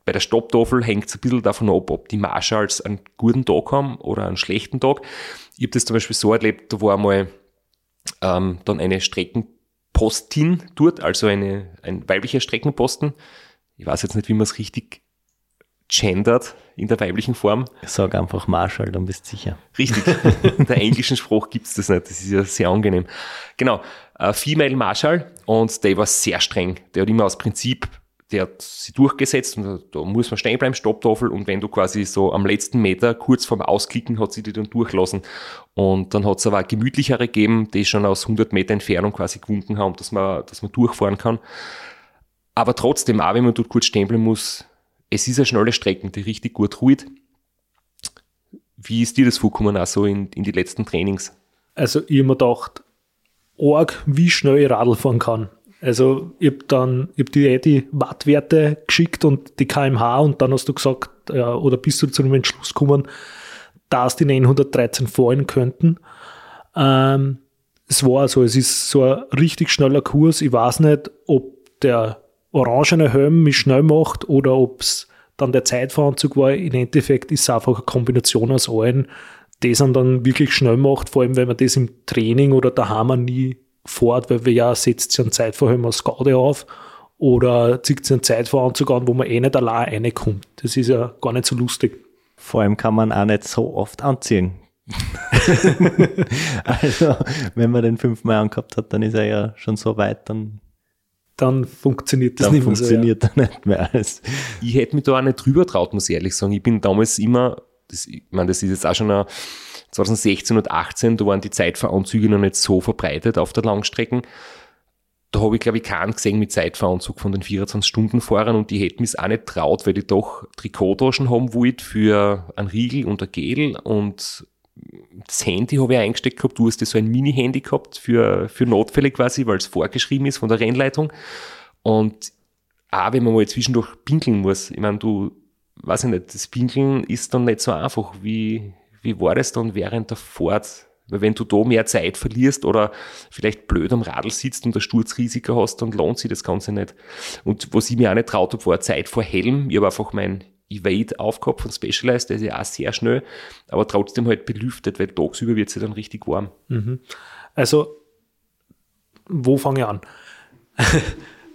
Bei der Stopptafel hängt es ein bisschen davon ab, ob die Marshalls einen guten Tag haben oder einen schlechten Tag. Ich habe das zum Beispiel so erlebt, da war einmal ähm, dann eine Streckenpostin dort, also eine, ein weiblicher Streckenposten. Ich weiß jetzt nicht, wie man es richtig gendert in der weiblichen Form. Sag einfach Marshall, dann bist du sicher. Richtig. In der englischen Spruch gibt's das nicht. Das ist ja sehr angenehm. Genau. Äh, Female Marshall und der war sehr streng. Der hat immer aus Prinzip, der hat sie durchgesetzt und da, muss man stehen bleiben, Stopptafel und wenn du quasi so am letzten Meter kurz vorm Ausklicken hat sie die dann durchlassen und dann hat's aber auch gemütlichere gegeben, die schon aus 100 Meter Entfernung quasi gewunken haben, dass man, dass man durchfahren kann. Aber trotzdem, auch wenn man dort kurz stehen bleiben muss, es ist eine schnelle Strecke, die richtig gut ruht. Wie ist dir das vorgekommen, auch so in, in die letzten Trainings? Also ich habe mir gedacht, arg, wie schnell ich Radl fahren kann. Also ich habe dann, ich hab dir eh die Wattwerte geschickt und die kmh und dann hast du gesagt, äh, oder bist du zu dem Entschluss gekommen, dass die 913 fahren könnten. Ähm, es war so, es ist so ein richtig schneller Kurs. Ich weiß nicht, ob der orangene Helm mich schnell macht oder ob es dann der Zeitveranzug war. Im Endeffekt ist es einfach eine Kombination aus allen, die es dann wirklich schnell macht, vor allem wenn man das im Training oder daheim nie fährt, weil wir ja setzt sich einen Zeitverhelm aus Gaude auf oder zieht sich einen Zeitveranzug an, wo man eh nicht allein reinkommt. Das ist ja gar nicht so lustig. Vor allem kann man auch nicht so oft anziehen. also, wenn man den fünfmal angehabt hat, dann ist er ja schon so weit, dann, Dann funktioniert das dann nicht mehr funktioniert er nicht mehr. Als, Ich hätte mich da auch nicht drüber traut, muss ich ehrlich sagen. Ich bin damals immer, das, ich meine, das ist jetzt auch schon ein 2016 und 18, da waren die Zeitveranzüge noch nicht so verbreitet auf der Langstrecken. Da habe ich, glaube ich, keinen gesehen mit Zeitveranzug von den 24-Stunden-Fahrern und die hätten mich auch nicht traut, weil ich doch Trikottaschen haben wollte für einen Riegel und ein Gel und das Handy habe ich eingesteckt gehabt. Du hast so ein Mini-Handy gehabt für, für Notfälle quasi, weil es vorgeschrieben ist von der Rennleitung. Und auch wenn man mal zwischendurch pinkeln muss, ich meine, du, weiß ich nicht, das Pinkeln ist dann nicht so einfach. Wie, wie war das dann während der Fahrt? Weil wenn du da mehr Zeit verlierst oder vielleicht blöd am Radl sitzt und ein Sturzrisiko hast, dann lohnt sich das Ganze nicht. Und was ich mir auch nicht traut habe, war Zeit vor Helm. Ich habe einfach mein Evade aufgehabt von Specialized, der ist ja auch sehr schnell, aber trotzdem halt belüftet, weil tagsüber wird es ja dann richtig warm. Also, wo fange ich an?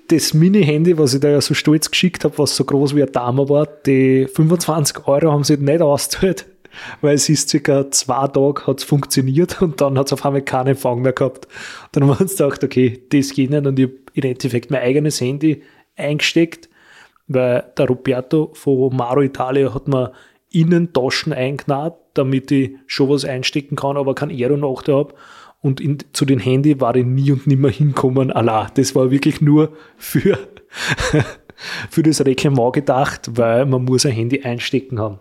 Das Mini-Handy, was ich da ja so stolz geschickt habe, was so groß wie ein Dame war, die 25 Euro haben sie nicht ausgezahlt, weil es ist circa zwei Tage hat es funktioniert und dann hat es auf einmal keinen Empfang mehr gehabt. Dann haben wir uns gedacht, okay, das geht nicht und ich habe im Endeffekt mein eigenes Handy eingesteckt, weil der Roberto von Maro Italia hat mir Innentaschen eingenäht, damit ich schon was einstecken kann, aber kein Aero-Nachteil habe. Und in, zu den Handy war ich nie und nimmer hinkommen. Allah, das war wirklich nur für, für das Reglement gedacht, weil man muss ein Handy einstecken haben.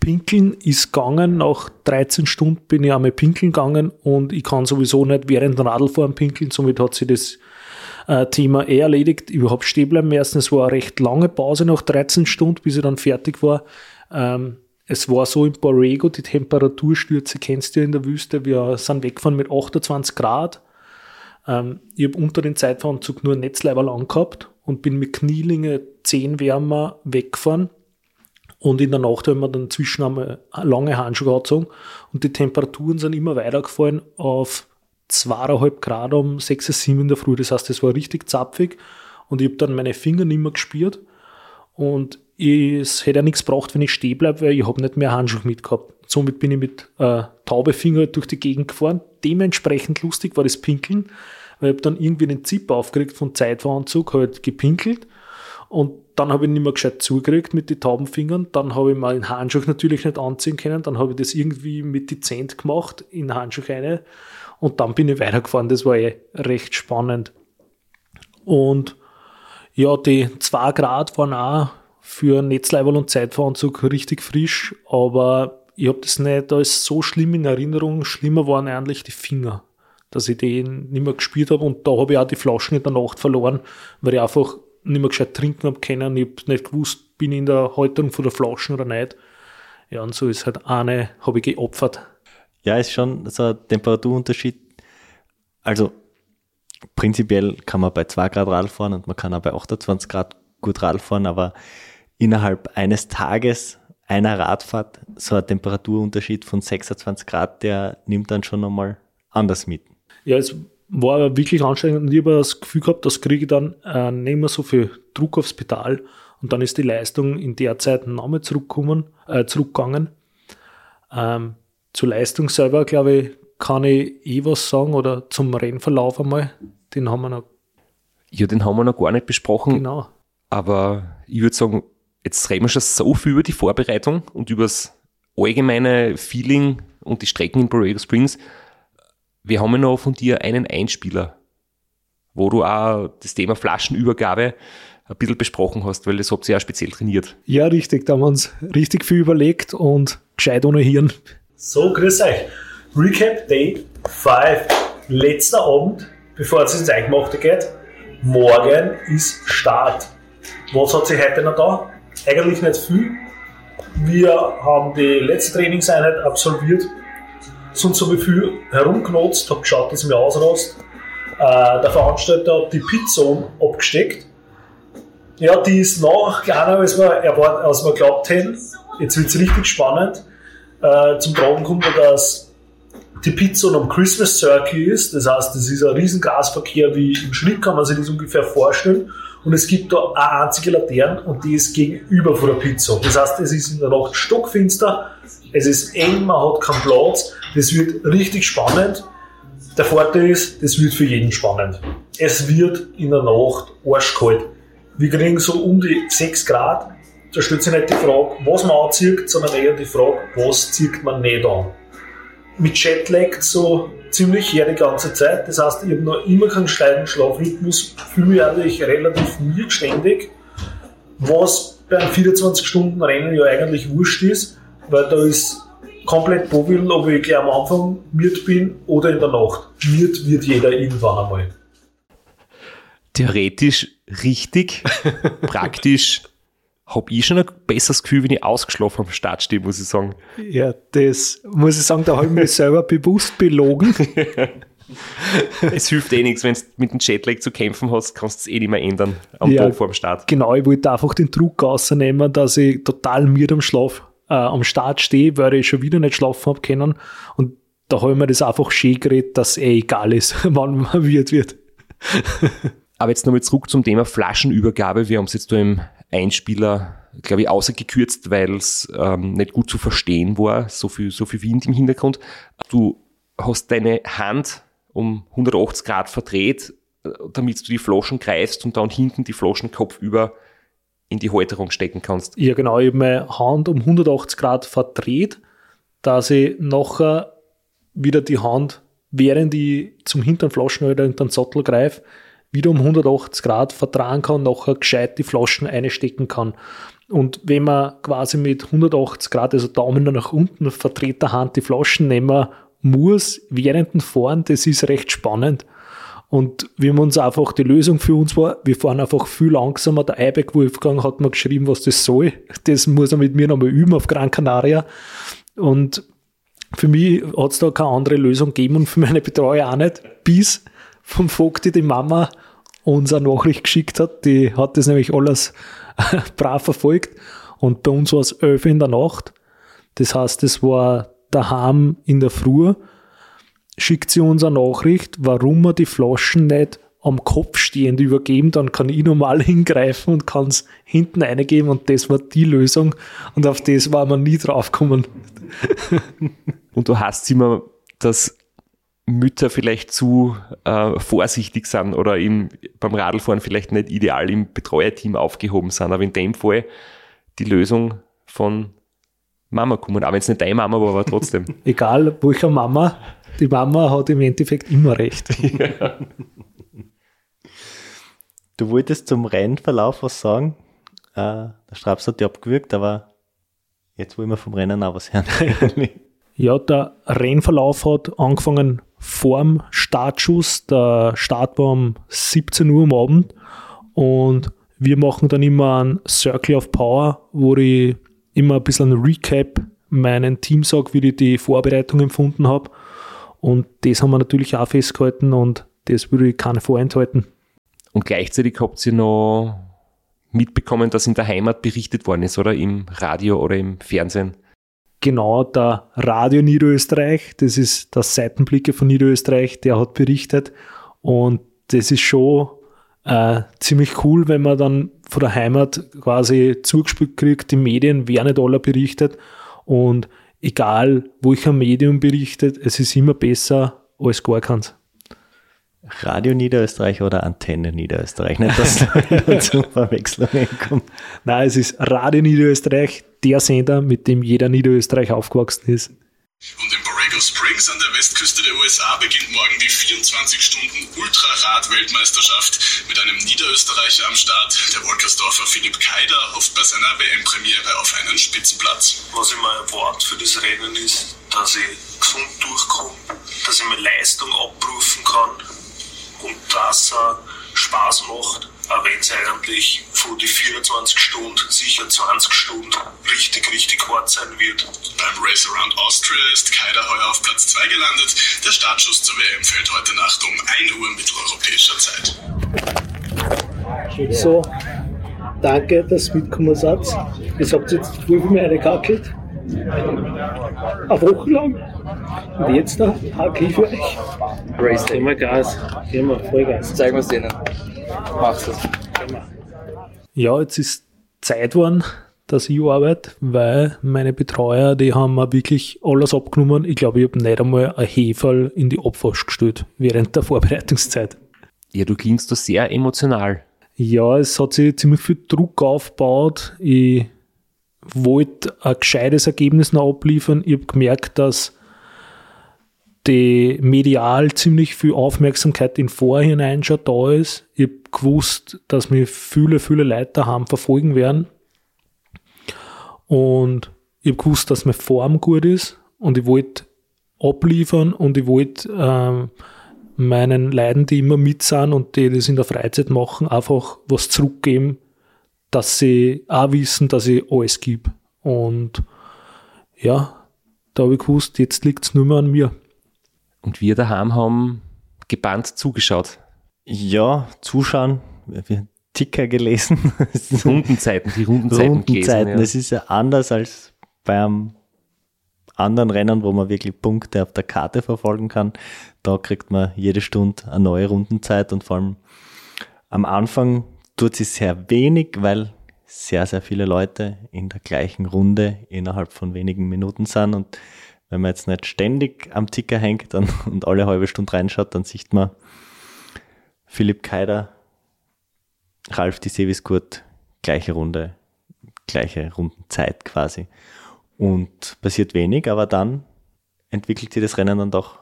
Pinkeln ist gegangen, nach 13 Stunden bin ich einmal pinkeln gegangen und ich kann sowieso nicht während dem Radlfahren pinkeln, somit hat sich das äh, Thema eh erledigt. Habe stehen bleiben müssen, es war eine recht lange Pause nach 13 Stunden, bis ich dann fertig war. Ähm, es war so in Borrego, die Temperaturstürze kennst du ja in der Wüste, wir sind weggefahren mit 28 Grad. Ähm, ich habe unter den Zeitveranzug nur Netzleiber lang gehabt und bin mit Knielinge 10 wärmer weggefahren. Und in der Nacht haben wir dann zwischen einmal lange Handschuhe angezogen und die Temperaturen sind immer weiter gefallen auf 2,5 Grad um 6, 7 in der Früh. Das heißt, es war richtig zapfig und ich habe dann meine Finger nicht mehr gespürt. Und es hätte ja nichts gebracht, wenn ich stehen bleibe, weil ich habe nicht mehr Handschuhe mitgehabt. Somit bin ich mit äh, taube Finger durch die Gegend gefahren. Dementsprechend lustig war das Pinkeln, weil ich habe dann irgendwie den Zip aufgeregt von Zeitveranzug, halt gepinkelt und dann habe ich nicht mehr gescheit zugekriegt mit den tauben Fingern. Dann habe ich mal den Handschuh natürlich nicht anziehen können. Dann habe ich das irgendwie mit die Zent gemacht, in Handschuh rein. Und dann bin ich weitergefahren. Das war eh recht spannend. Und ja, die 2 Grad waren auch für Netzleiberl und Zeitveranzug richtig frisch, aber ich habe das nicht als so schlimm in Erinnerung. Schlimmer waren eigentlich die Finger, dass ich den nicht mehr gespürt habe und da habe ich auch die Flaschen in der Nacht verloren, weil ich einfach nicht mehr gescheit trinken habe können. Ich habe nicht gewusst, bin ich in der Halterung von der Flaschen oder nicht. Ja, und so ist halt eine, habe ich geopfert. Ja, ist schon so ein Temperaturunterschied. Also prinzipiell kann man bei 2 Grad Rad fahren und man kann auch bei 28 Grad gut Rad fahren, aber innerhalb eines Tages einer Radfahrt so ein Temperaturunterschied von 26 Grad, der nimmt dann schon nochmal anders mit. Ja, es war aber wirklich anstrengend und ich habe das Gefühl gehabt, das kriege ich dann äh, nicht mehr so viel Druck aufs Pedal und dann ist die Leistung in der Zeit nochmal zurückgekommen, äh, zurückgegangen. Ähm, zur Leistung selber, glaube ich, kann ich eh was sagen oder zum Rennverlauf einmal. Den haben wir noch. Ja, den haben wir noch gar nicht besprochen. Genau. Aber ich würde sagen, jetzt reden wir schon so viel über die Vorbereitung und über das allgemeine Feeling und die Strecken in Borrego Springs. Wir haben ja noch von dir einen Einspieler, wo du auch das Thema Flaschenübergabe ein bisschen besprochen hast, weil das habt ihr ja speziell trainiert. Ja, richtig. Da haben wir uns richtig viel überlegt und gescheit ohne Hirn. So, grüß euch. Recap Day 5. Letzter Abend, bevor es ins Eingemachte geht. Morgen ist Start. Was hat sich heute noch da? Eigentlich nicht viel. Wir haben die letzte Trainingseinheit absolviert, sind so wie viel herumgenutzt, habe geschaut, dass ich mir ausrast. Äh, der Veranstalter hat die Pizza abgesteckt. Ja, die ist noch kleiner, als wir, erwartet, als wir glaubt hätten. Jetzt wird es richtig spannend. Äh, zum Tragen kommt, dass die Pizza am Christmas Circle ist. Das heißt, das ist ein riesen Gasverkehr wie im Schnitt, kann man sich das ungefähr vorstellen. Und es gibt da eine einzige Laterne und die ist gegenüber von der Pizza. Das heißt, es ist in der Nacht stockfinster, es ist eng, man hat keinen Platz. Das wird richtig spannend. Der Vorteil ist, das wird für jeden spannend. Es wird in der Nacht arschkalt. Wir kriegen so um die 6 Grad. Da stellt sich nicht die Frage, was man anzieht, sondern eher die Frage, was zieht man nicht an. Mit Jetlag so ziemlich her die ganze Zeit. Das heißt, ich habe noch immer keinen steilen Schlafrhythmus, fühle mich eigentlich relativ mirständig, was bei einem 24-Stunden-Rennen ja eigentlich wurscht ist, weil da ist komplett Bobil, ob ich gleich am Anfang miert bin oder in der Nacht. Miert wird jeder irgendwann einmal. Theoretisch richtig, praktisch habe ich schon ein besseres Gefühl, wenn ich ausgeschlafen am Start stehe, muss ich sagen. Ja, das muss ich sagen, da habe ich mich selber bewusst belogen. es hilft eh nichts, wenn du mit dem Jetlag zu kämpfen hast, kannst du es eh nicht mehr ändern am Ja, Tag vor dem Start. Genau, ich wollte einfach den Druck rausnehmen, dass ich total müde am Schlaf, äh, am Start stehe, weil ich schon wieder nicht schlafen habe können. Und da habe ich mir das einfach schön geredet, dass eh egal ist, wann man wird wird. Aber jetzt nochmal zurück zum Thema Flaschenübergabe. Wir haben es jetzt da im Einspieler, glaube ich, außergekürzt, weil es ähm, nicht gut zu verstehen war. So viel, so viel Wind im Hintergrund. Du hast deine Hand um 180 Grad verdreht, äh, damit du die Flaschen greifst und dann hinten die Flaschen kopfüber in die Halterung stecken kannst. Ja, genau, ich habe meine Hand um 180 Grad verdreht, dass ich nachher wieder die Hand, während ich zum hinteren Flaschenhalter in den Sattel greife, wieder um 180 Grad vertragen kann, nachher gescheit die Flaschen einstecken kann. Und wenn man quasi mit 180 Grad, also Daumen nach unten, verdreht der Hand die Flaschen nehmen muss, während dem Fahren, das ist recht spannend. Und wir haben uns einfach, die Lösung für uns war, wir fahren einfach viel langsamer. Der Eibeck Wolfgang hat mir geschrieben, was das soll. Das muss er mit mir nochmal üben auf Gran Canaria. Und für mich hat es da keine andere Lösung gegeben und für meine Betreuer auch nicht, bis vom Vogti die Mama uns eine Nachricht geschickt hat. Die hat das nämlich alles brav verfolgt. Und bei uns war es 11 in der Nacht. Das heißt, es war daheim in der Früh. Schickt sie uns eine Nachricht, warum wir die Flaschen nicht am Kopf stehend übergeben, dann kann ich normal hingreifen und kann es hinten eingeben und das war die Lösung und auf das war man nie draufgekommen. Und du hast immer, dass Mütter vielleicht zu äh, vorsichtig sind oder im, beim Radlfahren vielleicht nicht ideal im Betreuerteam aufgehoben sind, aber in dem Fall die Lösung von Mama kommen, auch wenn es nicht deine Mama war, aber trotzdem. Egal, welcher Mama, die Mama hat im Endeffekt immer recht. ja. Du wolltest zum Rennverlauf was sagen. Äh, der Straps hat dich abgewürgt, aber jetzt wollen wir vom Rennen auch was hören. ja, der Rennverlauf hat angefangen vorm Startschuss. Der Start war um 17 Uhr am Abend und wir machen dann immer einen Circle of Power, wo ich immer ein bisschen ein Recap meinen Team sage, wie ich die Vorbereitung empfunden habe. Und das haben wir natürlich auch festgehalten und das würde ich keine vorenthalten. Und gleichzeitig habt ihr noch mitbekommen, dass in der Heimat berichtet worden ist, oder? Im Radio oder im Fernsehen. Genau, der Radio Niederösterreich, das ist das Seitenblicke von Niederösterreich, der hat berichtet. Und das ist schon äh, ziemlich cool, wenn man dann von der Heimat quasi zugespielt kriegt, die Medien werden nicht alle berichtet. Und egal, wo ich ein Medium berichtet, es ist immer besser als gar keins. Radio Niederösterreich oder Antenne Niederösterreich, nicht dass da zu Verwechslungen kommt. Nein, es ist Radio Niederösterreich, der Sender, mit dem jeder Niederösterreich aufgewachsen ist. Und in Borrego Springs an der Westküste der USA beginnt morgen die 24 Stunden Ultrarad-Weltmeisterschaft mit einem Niederösterreicher am Start. Der Wolkersdorfer Philipp Keider hofft bei seiner WM-Premiere auf einen Spitzenplatz. Was ich mir erwarte für das Rennen ist, dass ich gesund durchkomme, dass ich meine Leistung abrufen kann und dass er Spaß macht, auch wenn es eigentlich von die 24 Stunden sicher 20 Stunden richtig, richtig hart sein wird. Beim Race Around Austria ist Keider heuer auf Platz 2 gelandet. Der Startschuss zur WM fällt heute Nacht um 1 Uhr mitteleuropäischer Zeit. So, danke, dass ihr mitgekommen seid. Ihr habt jetzt wohl für mich eine gehackelt. Eine Woche lang. Und jetzt da hacke ich für euch. Race wir Gas. Wir Vollgas. Zeigen wir es denen. Mach's es. Ja, jetzt ist Zeit geworden, dass ich arbeite, weil meine Betreuer, die haben mir wirklich alles abgenommen. Ich glaube, ich habe nicht einmal ein Heferl in die Abwasch gestellt während der Vorbereitungszeit. Ja, du klingst da sehr emotional. Ja, es hat sich ziemlich viel Druck aufgebaut. Ich wollte ein gescheites Ergebnis noch abliefern. Ich habe gemerkt, dass die medial ziemlich viel Aufmerksamkeit in Vorhinein schon da ist. Ich habe gewusst, dass mir viele, viele Leute daheim verfolgen werden. Und ich habe gewusst, dass meine Form gut ist und ich wollte abliefern und ich wollte ähm, meinen Leuten, die immer mit sind und die das in der Freizeit machen, einfach was zurückgeben, dass sie auch wissen, dass ich alles gebe. Und ja, da habe ich gewusst, jetzt liegt es nur mehr an mir. Und wir daheim haben gebannt zugeschaut. Ja, zuschauen, wir Ticker gelesen. Die Rundenzeiten, die Rundenzeiten, Rundenzeiten. gelesen. Das ist ja anders als beim anderen Rennen, wo man wirklich Punkte auf der Karte verfolgen kann. Da kriegt man jede Stunde eine neue Rundenzeit und vor allem am Anfang tut sie sehr wenig, weil sehr, sehr viele Leute in der gleichen Runde innerhalb von wenigen Minuten sind und wenn man jetzt nicht ständig am Ticker hängt dann, und alle halbe Stunde reinschaut, dann sieht man Philipp Keider, Ralf die Seviskurt, gleiche Runde, gleiche Rundenzeit quasi. Und passiert wenig, aber dann entwickelt sich das Rennen dann doch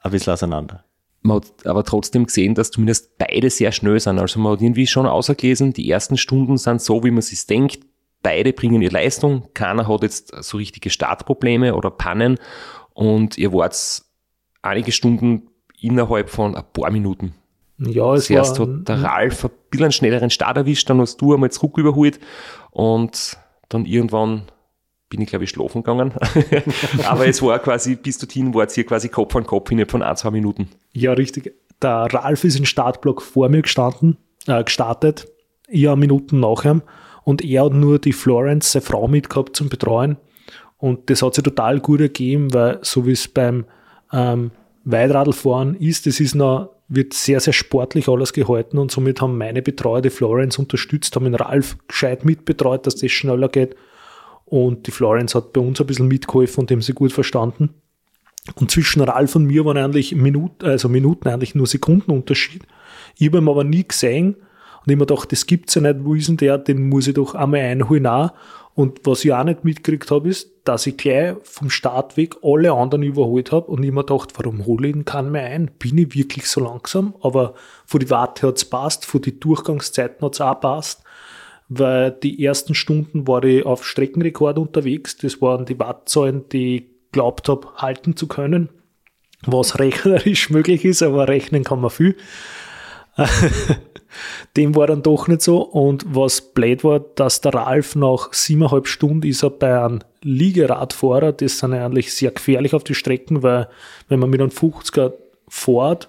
ein bisschen auseinander. Man hat aber trotzdem gesehen, dass zumindest beide sehr schnell sind. Also man hat irgendwie schon ausgelesen, die ersten Stunden sind so, wie man sich denkt. Beide bringen ihre Leistung. Keiner hat jetzt so richtige Startprobleme oder Pannen. Und ihr wart einige Stunden innerhalb von ein paar Minuten. Ja, es Zuerst war, hat der Ralf ein bisschen einen schnelleren Start erwischt, dann hast du einmal zurück überholt und dann irgendwann bin ich, glaube ich, schlafen gegangen. Aber es war quasi, bis dorthin war es hier quasi Kopf an Kopf innerhalb von ein, zwei Minuten. Ja, richtig. Der Ralf ist im Startblock vor mir gestanden, äh, gestartet, eine Minuten nachher. Und er hat nur die Florence, seine Frau, mitgehabt zum Betreuen. Und das hat sich total gut ergeben, weil so wie es beim ähm, Weitradlfahren ist, das ist noch wird sehr, sehr sportlich alles gehalten und somit haben meine Betreuer die Florence unterstützt, haben den Ralf gescheit mitbetreut, dass das schneller geht. Und die Florence hat bei uns ein bisschen mitgeholfen und dem sie gut verstanden. Und zwischen Ralf und mir waren eigentlich Minuten, also Minuten eigentlich nur Sekundenunterschied. Ich habe ihn aber nie gesehen und ich mir gedacht, das gibt's ja nicht, wo ist denn der, den muss ich doch einmal einholen auch. Und was ich auch nicht mitgekriegt habe, ist, dass ich gleich vom Startweg alle anderen überholt habe und ich mir gedacht, warum hole ich ihn keinen mehr ein? Bin ich wirklich so langsam? Aber von die Warte hat's passt, von die Durchgangszeiten hat's auch passt, weil die ersten Stunden war ich auf Streckenrekord unterwegs. Das waren die Wattzahlen, die ich glaubt habe, halten zu können, was rechnerisch möglich ist, aber rechnen kann man viel. Dem war dann doch nicht so. Und was blöd war, dass der Ralf nach siebeneinhalb Stunden ist er bei einem Liegeradfahrer, das sind eigentlich sehr gefährlich auf die Strecken, weil wenn man mit einem 50er fährt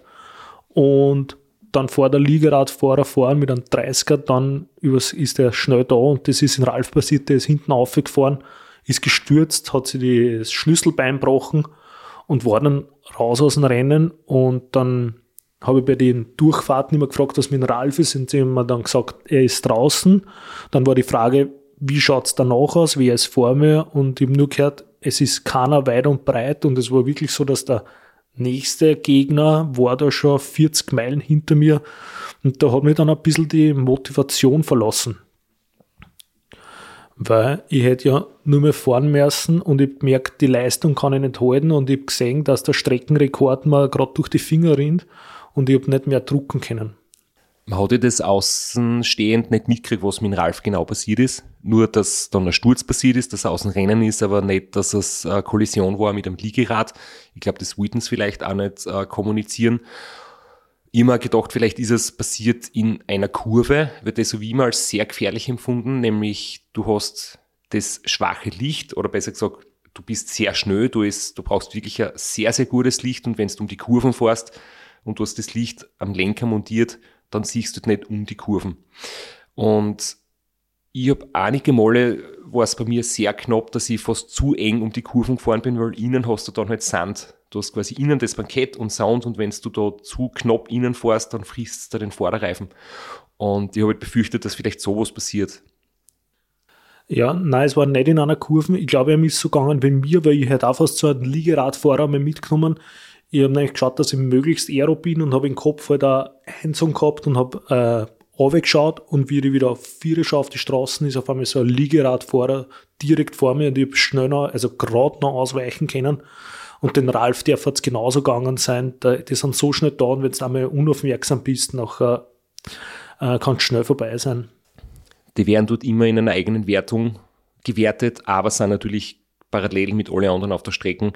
und dann vor der Liegeradfahrer fahren mit einem 30er, dann ist er schnell da und das ist in Ralf passiert, der ist hinten aufgefahren, ist gestürzt, hat sich das Schlüsselbein gebrochen und war dann raus aus dem Rennen und dann habe ich bei den Durchfahrten immer gefragt, was mit Ralf ist, und sie haben mir dann gesagt, er ist draußen. Dann war die Frage, wie schaut es danach aus, wer ist vor mir? Und ich habe nur gehört, es ist keiner weit und breit und es war wirklich so, dass der nächste Gegner war da schon 40 Meilen hinter mir und da hat mich dann ein bisschen die Motivation verlassen. Weil ich hätte ja nur mehr fahren müssen und ich gemerkt, die Leistung kann ich nicht halten und ich habe gesehen, dass der Streckenrekord mir gerade durch die Finger rinnt und ich habe nicht mehr drucken können. Man hat ja das außenstehend nicht mitgekriegt, was mit Ralf genau passiert ist. Nur, dass dann ein Sturz passiert ist, dass er aus dem Rennen ist, aber nicht, dass es eine Kollision war mit einem Liegerad. Ich glaube, das wollten sie vielleicht auch nicht äh, kommunizieren. Immer gedacht, vielleicht ist es passiert in einer Kurve, wird das so wie immer als sehr gefährlich empfunden, nämlich du hast das schwache Licht oder besser gesagt, du bist sehr schnell, du, ist, du brauchst wirklich ein sehr, sehr gutes Licht und wenn du um die Kurven fährst, und du hast das Licht am Lenker montiert, dann siehst du nicht um die Kurven. Und ich habe einige Male war es bei mir sehr knapp, dass ich fast zu eng um die Kurven gefahren bin, weil innen hast du dann halt Sand. Du hast quasi innen das Bankett und Sound und wenn du da zu knapp innen fährst, dann frisst du den Vorderreifen. Und ich habe halt befürchtet, dass vielleicht sowas passiert. Ja, nein, es war nicht in einer Kurve. Ich glaube, er ist so gegangen wie mir, weil ich halt auch fast so einen Liegeradfahrer mitgenommen ich habe eigentlich geschaut, dass ich möglichst aero bin und habe im Kopf halt auch Handsome gehabt und habe äh, geschaut und wie ich wieder auf vier schaue auf die Straßen, ist auf einmal so ein Liegeradfahrer direkt vor mir und ich habe schnell noch, also gerade noch ausweichen können. Und den Ralf, der wird es genauso gegangen sein. Die sind so schnell da und wenn du einmal unaufmerksam bist, äh, kann es schnell vorbei sein. Die werden dort immer in einer eigenen Wertung gewertet, aber sind natürlich parallel mit allen anderen auf der Strecke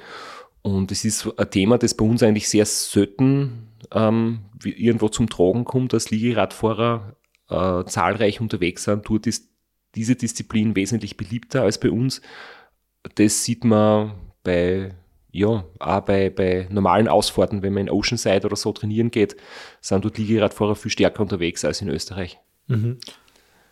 und es ist ein Thema, das bei uns eigentlich sehr selten ähm, irgendwo zum Tragen kommt, dass Liegeradfahrer äh, zahlreich unterwegs sind. Dort ist diese Disziplin wesentlich beliebter als bei uns. Das sieht man bei, ja, auch bei, bei normalen Ausfahrten, wenn man in Oceanside oder so trainieren geht, sind dort Liegeradfahrer viel stärker unterwegs als in Österreich. Mhm.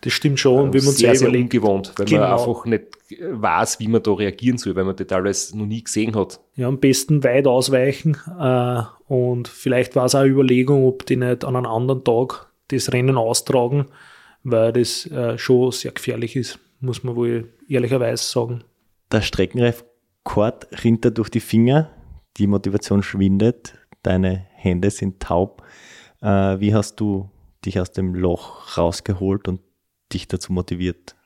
Das stimmt schon, wenn man sehr, sehr ungewohnt, weil genau. man einfach nicht weiß, wie man da reagieren soll, weil man das alles noch nie gesehen hat. Ja, am besten weit ausweichen äh, und vielleicht war es auch eine Überlegung, ob die nicht an einem anderen Tag das Rennen austragen, weil das äh, schon sehr gefährlich ist, muss man wohl ehrlicherweise sagen. Der Streckenrekord rinnt da durch die Finger, die Motivation schwindet, deine Hände sind taub. Äh, wie hast du dich aus dem Loch rausgeholt und dich dazu motiviert,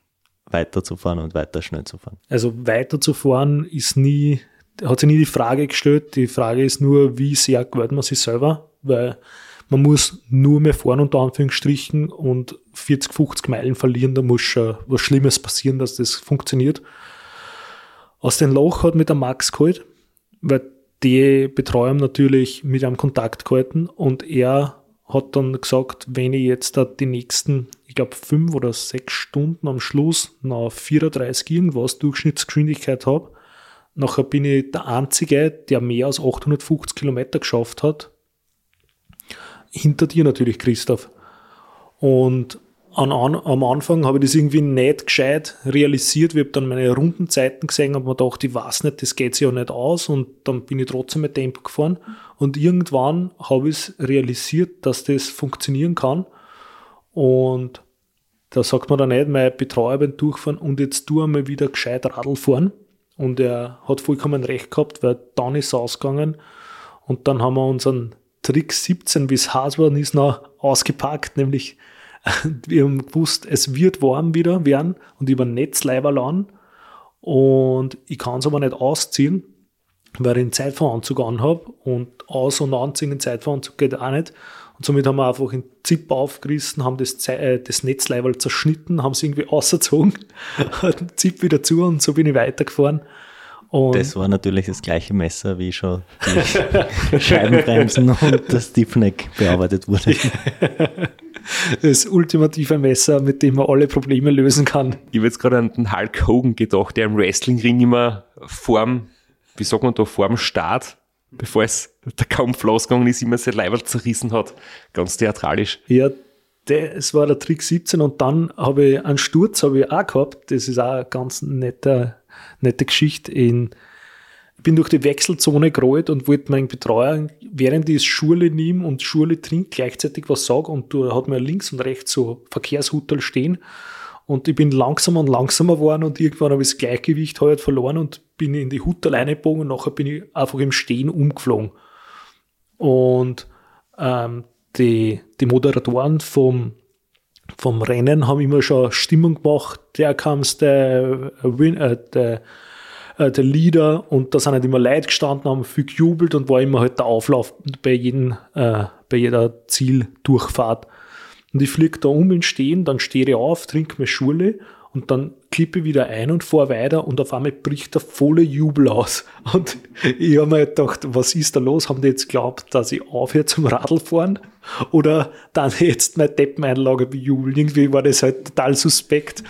weiterzufahren und weiter schnell zu fahren? Also weiterzufahren ist nie, hat sich nie die Frage gestellt. Die Frage ist nur, wie sehr gewöhnt man sich selber, weil man muss nur mehr fahren unter Anführungsstrichen und 40, 50 Meilen verlieren, da muss schon was Schlimmes passieren, dass das funktioniert. Aus dem Loch hat mit der Max geholt, weil die Betreuung natürlich mit einem Kontakt gehalten und er hat dann gesagt, wenn ich jetzt da die nächsten, ich glaube, fünf oder sechs Stunden am Schluss noch 34 irgendwas Durchschnittsgeschwindigkeit habe, nachher bin ich der Einzige, der mehr als 850 Kilometer geschafft hat. Hinter dir natürlich, Christoph. Und an, an, am Anfang habe ich das irgendwie nicht gescheit realisiert. Ich habe dann meine Rundenzeiten gesehen und mir gedacht, ich weiß nicht, das geht sich ja nicht aus. Und dann bin ich trotzdem mit Tempo gefahren. Und irgendwann habe ich es realisiert, dass das funktionieren kann. Und da sagt man dann nicht, mein Betreuer beim Durchfahren und jetzt tu einmal wieder gescheit Radl fahren. Und er hat vollkommen recht gehabt, weil dann ist es ausgegangen. Und dann haben wir unseren Trick 17, wie es heiß worden ist, noch ausgepackt, nämlich wir haben gewusst, es wird warm wieder werden und über Netzleiberl an und ich kann es aber nicht ausziehen, weil ich einen Zeitfahranzug anhabe und aus- und anziehen einen Zeitfahranzug geht auch nicht. Und somit haben wir einfach einen Zip aufgerissen, haben das, äh, das Netzleiberl zerschnitten, haben es irgendwie ausgezogen, den Zip wieder zu und so bin ich weitergefahren. Und Das war natürlich das gleiche Messer, wie schon die Scheibenbremsen und das Stiffneck bearbeitet wurde. das ultimative Messer, mit dem man alle Probleme lösen kann. Ich habe jetzt gerade an den Hulk Hogan gedacht, der im Wrestlingring immer vorm, wie sagt man da, vorm Start, bevor es der Kampf losgegangen ist, immer sein Leiberl zerrissen hat. Ganz theatralisch. Ja, das war der Trick 17 und dann habe ich einen Sturz habe ich auch gehabt. Das ist auch eine ganz nette, nette Geschichte. In, ich bin durch die Wechselzone gerollt und wollte meinen Betreuer, während ich Schule nehme und Schule trinkt, gleichzeitig was sagen und da hat mir links und rechts so Verkehrshutel stehen und ich bin langsamer und langsamer geworden und irgendwann habe ich das Gleichgewicht halt verloren und bin in die Hutel reingebogen und nachher bin ich einfach im Stehen umgeflogen. Und ähm, die, die Moderatoren vom, vom Rennen haben immer schon Stimmung gemacht, der kam's, der, äh, Win, äh, der, äh, der Leader und da sind halt immer Leute gestanden, haben viel gejubelt und war immer halt der Auflauf bei, jedem, äh, bei jeder Zieldurchfahrt. Und ich fliege da um in Stehen, dann stehe ich auf, trinke mir Schule und dann klippe ich wieder ein und fahre weiter und auf einmal bricht der volle Jubel aus. Und ich habe mir gedacht, was ist da los? Haben die jetzt geglaubt, dass ich aufhöre zum Radlfahren? Oder dann jetzt meine Deppeneinlage bejubeln? Irgendwie war das halt total suspekt.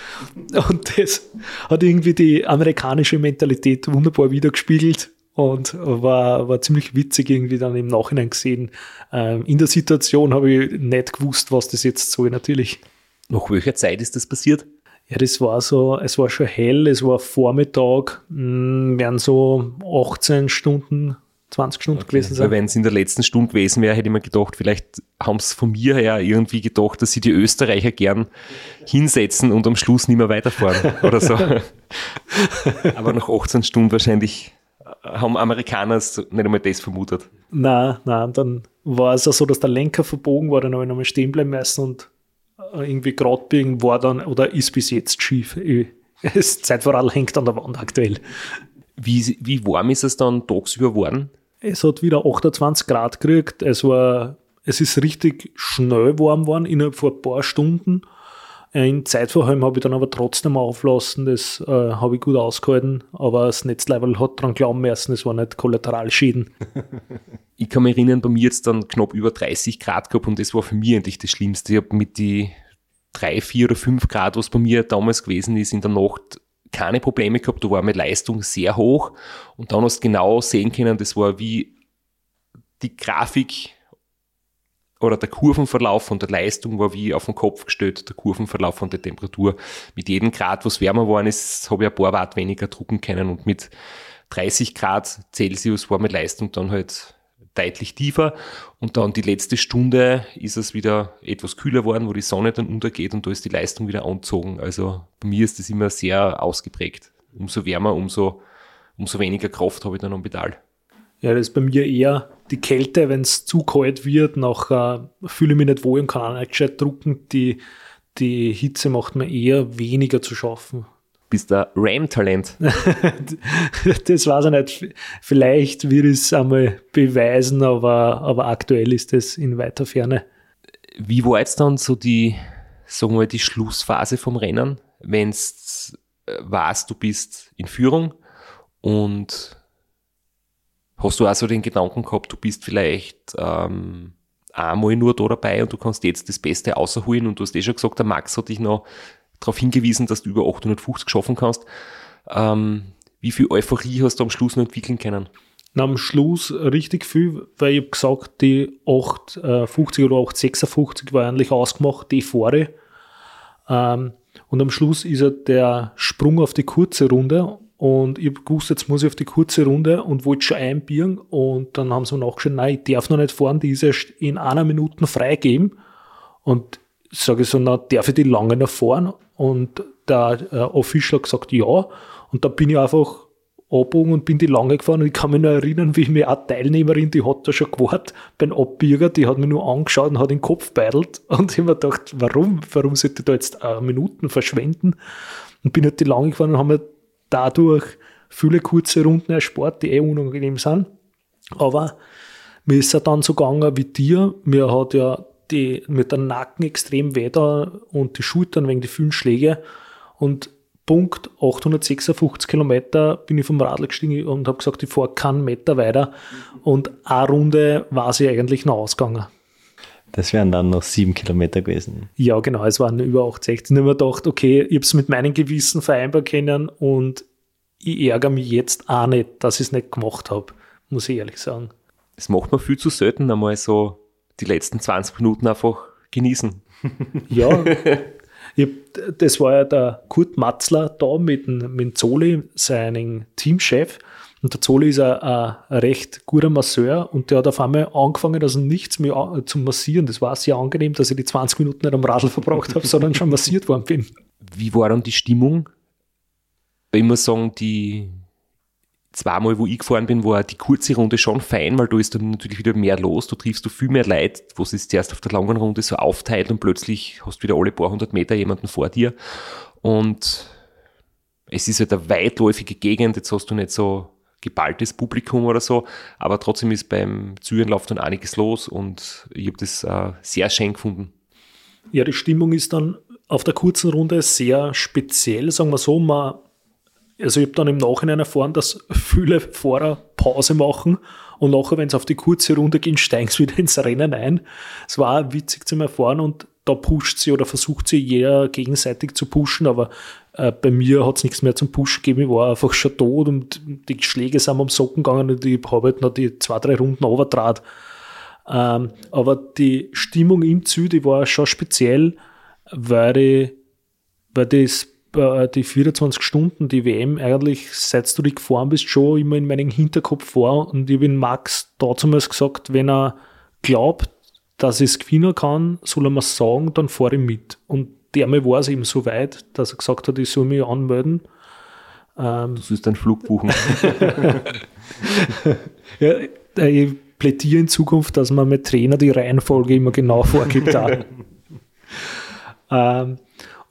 Und das hat irgendwie die amerikanische Mentalität wunderbar wiedergespiegelt und war, war ziemlich witzig irgendwie dann im Nachhinein gesehen. Ähm, in der Situation habe ich nicht gewusst, was das jetzt soll, natürlich. Nach welcher Zeit ist das passiert? Ja, das war so, es war schon hell, es war Vormittag, mh, werden so 18 Stunden, 20 Stunden gewesen Weil sein. wenn es in der letzten Stunde gewesen wäre, hätte ich mir gedacht, vielleicht haben es von mir her irgendwie gedacht, dass sie die Österreicher gern hinsetzen und am Schluss nicht mehr weiterfahren oder so. Aber nach 18 Stunden wahrscheinlich haben Amerikaner es nicht einmal das vermutet. Nein, nein, dann war es auch so, dass der Lenker verbogen war, dann habe ich nochmal stehen bleiben müssen und äh, irgendwie gerade biegen war dann oder ist bis jetzt schief. Das Zeitvorral hängt an der Wand aktuell. Wie, wie warm ist es dann tagsüber geworden? Es hat wieder 28 Grad gekriegt. Es war, es ist richtig schnell warm geworden, innerhalb von ein paar Stunden. In Zeitverhalten habe ich dann aber trotzdem auflassen, das äh, habe ich gut ausgehalten, aber das Netzlevel hat dran glauben müssen, es war nicht Kollateralschäden. Ich kann mich erinnern, bei mir jetzt dann knapp über 30 Grad gehabt und das war für mich eigentlich das Schlimmste. Ich habe mit die drei, vier oder fünf Grad, was bei mir damals gewesen ist, in der Nacht keine Probleme gehabt. Da war meine Leistung sehr hoch und dann hast du genau sehen können, das war wie die Grafik oder der Kurvenverlauf von der Leistung war wie auf den Kopf gestellt, der Kurvenverlauf von der Temperatur. Mit jedem Grad, was wärmer geworden ist, habe ich ein paar Watt weniger drucken können und mit 30 Grad Celsius war meine Leistung dann halt deutlich tiefer und dann die letzte Stunde ist es wieder etwas kühler geworden, wo die Sonne dann untergeht und da ist die Leistung wieder angezogen. Also bei mir ist das immer sehr ausgeprägt. Umso wärmer, umso, umso weniger Kraft habe ich dann am Pedal. Ja, das ist bei mir eher die Kälte, wenn es zu kalt wird, nachher fühle ich mich nicht wohl und kann auch nicht gescheit drucken. Die, die Hitze macht mir eher weniger zu schaffen. Bist ein Ram-Talent. das weiß ich nicht. Vielleicht wird es einmal beweisen, aber, aber aktuell ist es in weiter Ferne. Wie war jetzt dann so die, sagen wir mal, die Schlussphase vom Rennen, wenn es weißt, du bist in Führung und hast du auch so den Gedanken gehabt, du bist vielleicht ähm, einmal nur da dabei und du kannst jetzt das Beste außerholen und du hast eh schon gesagt, der Max hat dich noch darauf hingewiesen, dass du über 850 schaffen kannst. Ähm, wie viel Euphorie hast du am Schluss noch entwickeln können? Na, am Schluss richtig viel, weil ich habe gesagt, die 850 oder 856 war eigentlich ausgemacht, die Fahre. Ähm, und am Schluss ist er der Sprung auf die kurze Runde und ich hab gewusst, jetzt muss ich auf die kurze Runde und wollte schon einbiegen und dann haben sie mir nachgeschaut, nein, ich darf noch nicht fahren, die ist erst in einer Minute freigeben und sage ich so, na, darf ich die lange noch fahren? Und der äh, Official hat gesagt, ja. Und da bin ich einfach abgebogen und bin die lange gefahren. Und ich kann mich noch erinnern, wie ich mir eine Teilnehmerin, die hat da schon gewartet beim Abbieger, die hat mir nur angeschaut und hat den Kopf beidelt. Und ich habe mir gedacht, warum? Warum sollte ich da jetzt äh, Minuten verschwenden? Und bin halt die lange gefahren und haben mir dadurch viele kurze Runden erspart, die eh unangenehm sind. Aber mir ist es dann so gegangen wie dir. Mir hat ja die, mit der Nacken extrem weh da und die Schultern wegen die vielen Schläge. Und Punkt 856 Kilometer bin ich vom Radl gestiegen und habe gesagt, ich fahre keinen Meter weiter. Und eine Runde war sie eigentlich noch ausgegangen. Das wären dann noch sieben Kilometer gewesen. Ja, genau, es waren über 860. Ich habe mir gedacht, okay, ich habe es mit meinem Gewissen vereinbar können und ich ärgere mich jetzt auch nicht, dass ich es nicht gemacht habe, muss ich ehrlich sagen. Das macht man viel zu selten, einmal so die letzten 20 Minuten einfach genießen. Ja, ich das war ja der Kurt Matzler da mit dem, mit Zoli, seinem Teamchef. Und der Zoli ist ein, ein recht guter Masseur und der hat auf einmal angefangen, also nichts mehr zu massieren. Das war sehr angenehm, dass ich die 20 Minuten nicht am Radl verbraucht habe, sondern schon massiert worden bin. Wie war dann die Stimmung? Ich muss sagen, die zweimal, wo ich gefahren bin, war die kurze Runde schon fein, weil da ist dann natürlich wieder mehr los. Du triffst du viel mehr Leute, wo es zuerst auf der langen Runde so aufteilt und plötzlich hast du wieder alle paar hundert Meter jemanden vor dir. Und es ist halt eine weitläufige Gegend, jetzt hast du nicht so geballtes Publikum oder so, aber trotzdem ist beim Zürenlauf dann einiges los und ich habe das äh, sehr schön gefunden. Ja, die Stimmung ist dann auf der kurzen Runde sehr speziell, sagen wir so. Man, also ich habe dann im Nachhinein erfahren, dass viele Fahrer Pause machen und nachher, wenn sie auf die kurze Runde gehen, steigen sie wieder ins Rennen ein. Es war witzig zum Erfahren und da pusht sie oder versucht sie jeder gegenseitig zu pushen, aber äh, bei mir hat es nichts mehr zum Pushen gegeben. Ich war einfach schon tot und die Schläge sind am Socken gegangen und ich habe halt noch die zwei, drei Runden runtergetragen. Ähm, aber die Stimmung im Ziel, die war schon speziell, weil, ich, weil das, die 24 Stunden, die WM eigentlich, seit du die gefahren bist, schon immer in meinem Hinterkopf war. Und ich bin Max damals gesagt, wenn er glaubt, dass ich es gewinnen kann, soll er mir sagen, dann fahre ich mit. Und der Mal war es eben so weit, dass er gesagt hat, ich soll mich anmelden. Ähm, Du sollst einen Flug buchen. ja, ich plädiere in Zukunft, dass man mit Trainer die Reihenfolge immer genau vorgibt. ähm,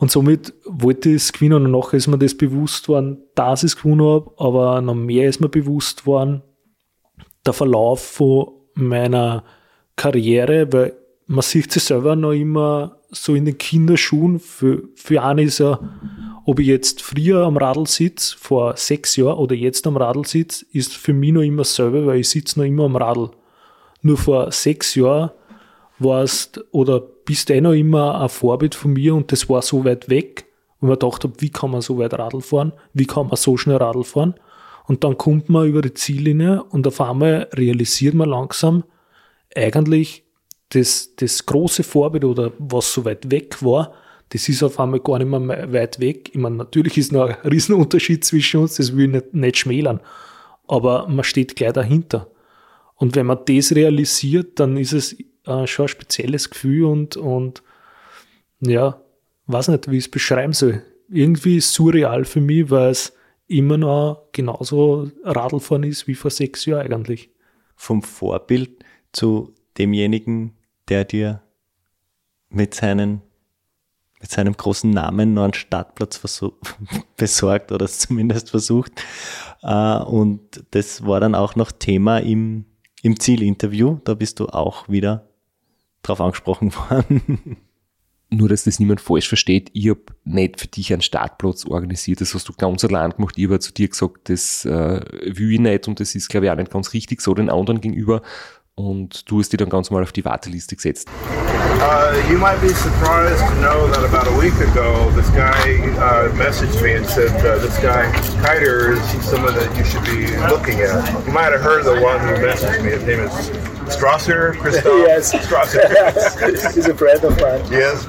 und somit wollte ich es gewinnen und nachher ist mir das bewusst worden, dass ich es gewonnen habe, aber noch mehr ist mir bewusst worden, der Verlauf von meiner Karriere, weil man sieht sich selber noch immer so in den Kinderschuhen. Für, für einen ist ja, ob ich jetzt früher am Radl sitze, vor sechs Jahren, oder jetzt am Radl sitze, ist für mich noch immer dasselbe, weil ich sitze noch immer am Radl. Nur vor sechs Jahren warst oder bist eh noch immer ein Vorbild von mir und das war so weit weg, wo man gedacht habe, wie kann man so weit Radl fahren, wie kann man so schnell Radl fahren. Und dann kommt man über die Ziellinie und auf einmal realisiert man langsam, eigentlich das, das große Vorbild oder was so weit weg war, das ist auf einmal gar nicht mehr weit weg. Ich meine, natürlich ist noch ein Riesenunterschied zwischen uns, das will ich nicht, nicht schmälern. Aber man steht gleich dahinter. Und wenn man das realisiert, dann ist es äh, schon ein spezielles Gefühl und, und ja, weiß nicht, wie ich es beschreiben soll. Irgendwie surreal für mich, weil es immer noch genauso Radlfahren ist wie vor sechs Jahren eigentlich. Vom Vorbild zu demjenigen, der dir mit, seinen, mit seinem großen Namen noch einen Startplatz besorgt oder es zumindest versucht. Äh, und das war dann auch noch Thema im, im Zielinterview. Da bist du auch wieder drauf angesprochen worden. Nur, dass das niemand falsch versteht, ich habe nicht für dich einen Startplatz organisiert, das hast du ganz allein gemacht. Ich habe zu dir gesagt, das äh, will ich nicht und das ist, glaube ich, auch nicht ganz richtig so den anderen gegenüber. Und du hast dich dann ganz mal auf die Warteliste gesetzt. Uh, you might be surprised to know that about a week ago, this guy uh, messaged me and said, uh, "This guy Kiter is someone that you should be looking at." You might have heard the one who messaged me. His name is Strasser, Christoph Yes. Strasser. He's a friend of mine. yes.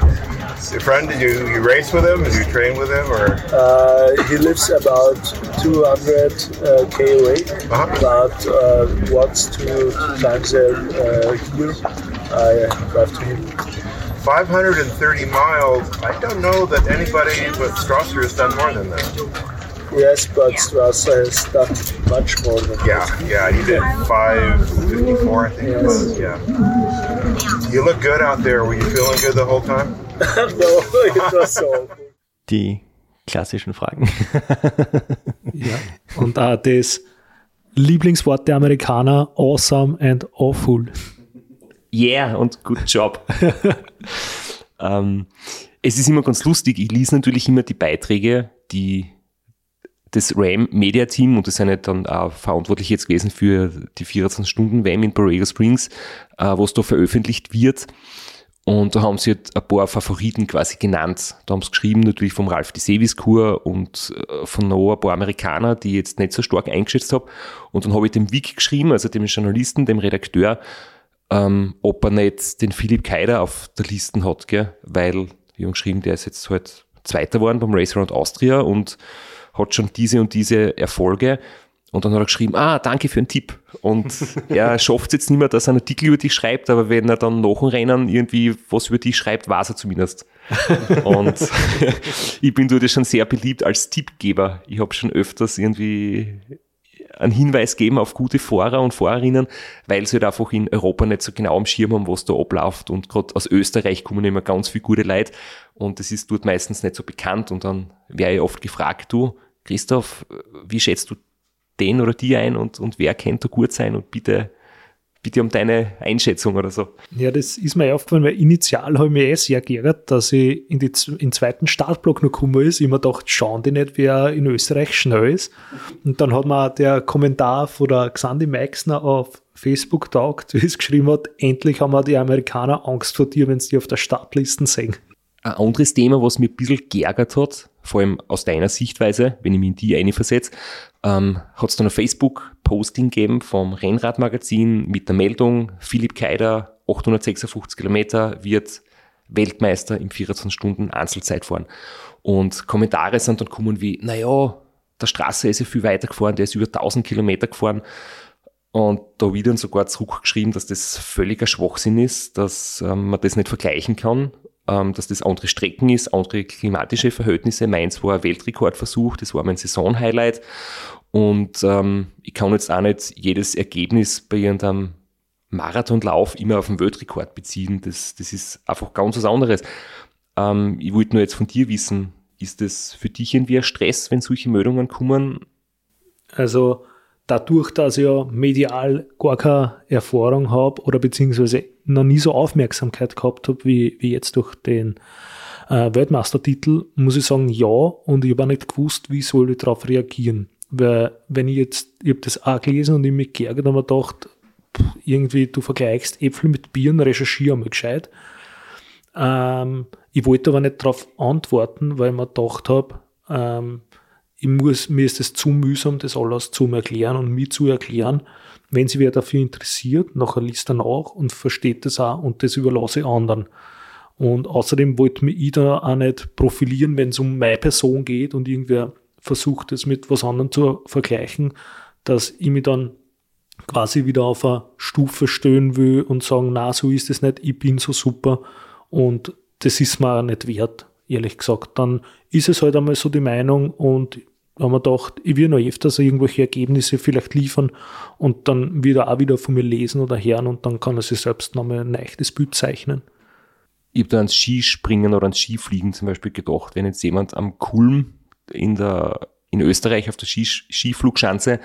Your friend? Did you you race with him? Did you train with him? Or Uh, he lives about 200 uh, k away, Uh-huh. but uh, once, two times a uh, year, I drive to him. 530 miles. I don't know that anybody but Strasser has done more than that. Yes, but Strasser has done much more than Yeah, yeah, he did 554, I think it was. Yeah. You look good out there. Were you feeling good the whole time? that. no, it was so. Die klassischen Fragen. Ja. Und auch das Lieblingswort der Amerikaner, awesome and awful. Yeah und good job. ähm, es ist immer ganz lustig, ich lese natürlich immer die Beiträge, die das RAM Media Team und das sind ja dann auch verantwortlich jetzt gewesen für die 24 Stunden WAM in Borrego Springs, äh, was da veröffentlicht wird. Und da haben sie halt ein paar Favoriten quasi genannt. Da haben sie geschrieben, natürlich vom Ralf de Seviskur und äh, von noch ein paar Amerikaner, die ich jetzt nicht so stark eingeschätzt habe. Und dann habe ich dem Vic geschrieben, also dem Journalisten, dem Redakteur, ähm, ob er nicht den Philipp Keider auf der Liste hat, gell? weil wir haben geschrieben, der ist jetzt halt Zweiter geworden beim Race Around Austria und hat schon diese und diese Erfolge. Und dann hat er geschrieben, ah, danke für den Tipp. Und er schafft es jetzt nicht mehr, dass er einen Artikel über dich schreibt, aber wenn er dann nach dem Rennen irgendwie was über dich schreibt, weiß er zumindest. und ich bin dort schon sehr beliebt als Tippgeber. Ich habe schon öfters irgendwie einen Hinweis geben auf gute Fahrer und Fahrerinnen, weil sie halt einfach in Europa nicht so genau am Schirm haben, was da abläuft. Und gerade aus Österreich kommen immer ganz viele gute Leute und das ist dort meistens nicht so bekannt. Und dann wäre ich oft gefragt, du, Christoph, wie schätzt du den oder die ein und, und wer kennt da gut sein und bitte, bitte um deine Einschätzung oder so. Ja, das ist mir aufgefallen, weil initial habe ich mich eh sehr geärgert, dass ich in, die, in den zweiten Startblock noch gekommen ist. Ich mir gedacht, schauen die nicht, wer in Österreich schnell ist. Und dann hat mir der Kommentar von der Xandi Meixner auf Facebook taugt, wie es geschrieben hat, endlich haben wir die Amerikaner Angst vor dir, wenn sie die auf der Startlisten sehen. Ein anderes Thema, was mir ein bisschen geärgert hat, vor allem aus deiner Sichtweise, wenn ich mich in die eine versetze, ähm, hat es dann ein Facebook-Posting gegeben vom Rennradmagazin mit der Meldung, Philipp Keider, 856 Kilometer, wird Weltmeister im 24 Stunden Einzelzeit fahren. Und Kommentare sind dann gekommen wie, naja, der Straße ist ja viel weiter gefahren, der ist über 1000 Kilometer gefahren. Und da dann sogar zurückgeschrieben, dass das völliger Schwachsinn ist, dass ähm, man das nicht vergleichen kann, dass das andere Strecken ist, andere klimatische Verhältnisse. Mainz war ein Weltrekordversuch, das war mein Saisonhighlight. Und ähm, ich kann jetzt auch nicht jedes Ergebnis bei irgendeinem Marathonlauf immer auf den Weltrekord beziehen. Das, das ist einfach ganz was anderes. Ähm, ich wollte nur jetzt von dir wissen, ist das für dich irgendwie ein Stress, wenn solche Meldungen kommen? Also dadurch, dass ich ja medial gar keine Erfahrung habe oder beziehungsweise noch nie so Aufmerksamkeit gehabt habe, wie, wie jetzt durch den äh, Weltmeistertitel, muss ich sagen, ja, und ich habe auch nicht gewusst, wie soll ich darauf reagieren. Weil, wenn ich jetzt, ich habe das auch gelesen und ich mich geärgert und mir gedacht, irgendwie, du vergleichst Äpfel mit Bieren, recherchiere mal gescheit. Ähm, ich wollte aber nicht darauf antworten, weil ich mir gedacht habe, ähm, ich muss, mir ist es zu mühsam, das alles zu erklären und mir zu erklären. Wenn sich wer dafür interessiert, nachher liest er nach und versteht das auch und das überlasse ich anderen. Und außerdem wollte mich ich da auch nicht profilieren, wenn es um meine Person geht und irgendwer versucht, das mit was anderem zu vergleichen, dass ich mich dann quasi wieder auf eine Stufe stellen will und sagen, na, so ist es nicht, ich bin so super und das ist mir auch nicht wert, ehrlich gesagt. Dann ist es halt einmal so die Meinung und haben wir gedacht, ich will noch öfters irgendwelche Ergebnisse vielleicht liefern und dann wieder auch wieder von mir lesen oder hören und dann kann er sich selbst nochmal ein leichtes Bild zeichnen. Ich habe da ans Skispringen oder ans Skifliegen zum Beispiel gedacht, wenn jetzt jemand am Kulm in, der, in Österreich auf der Skis- Skiflugschanze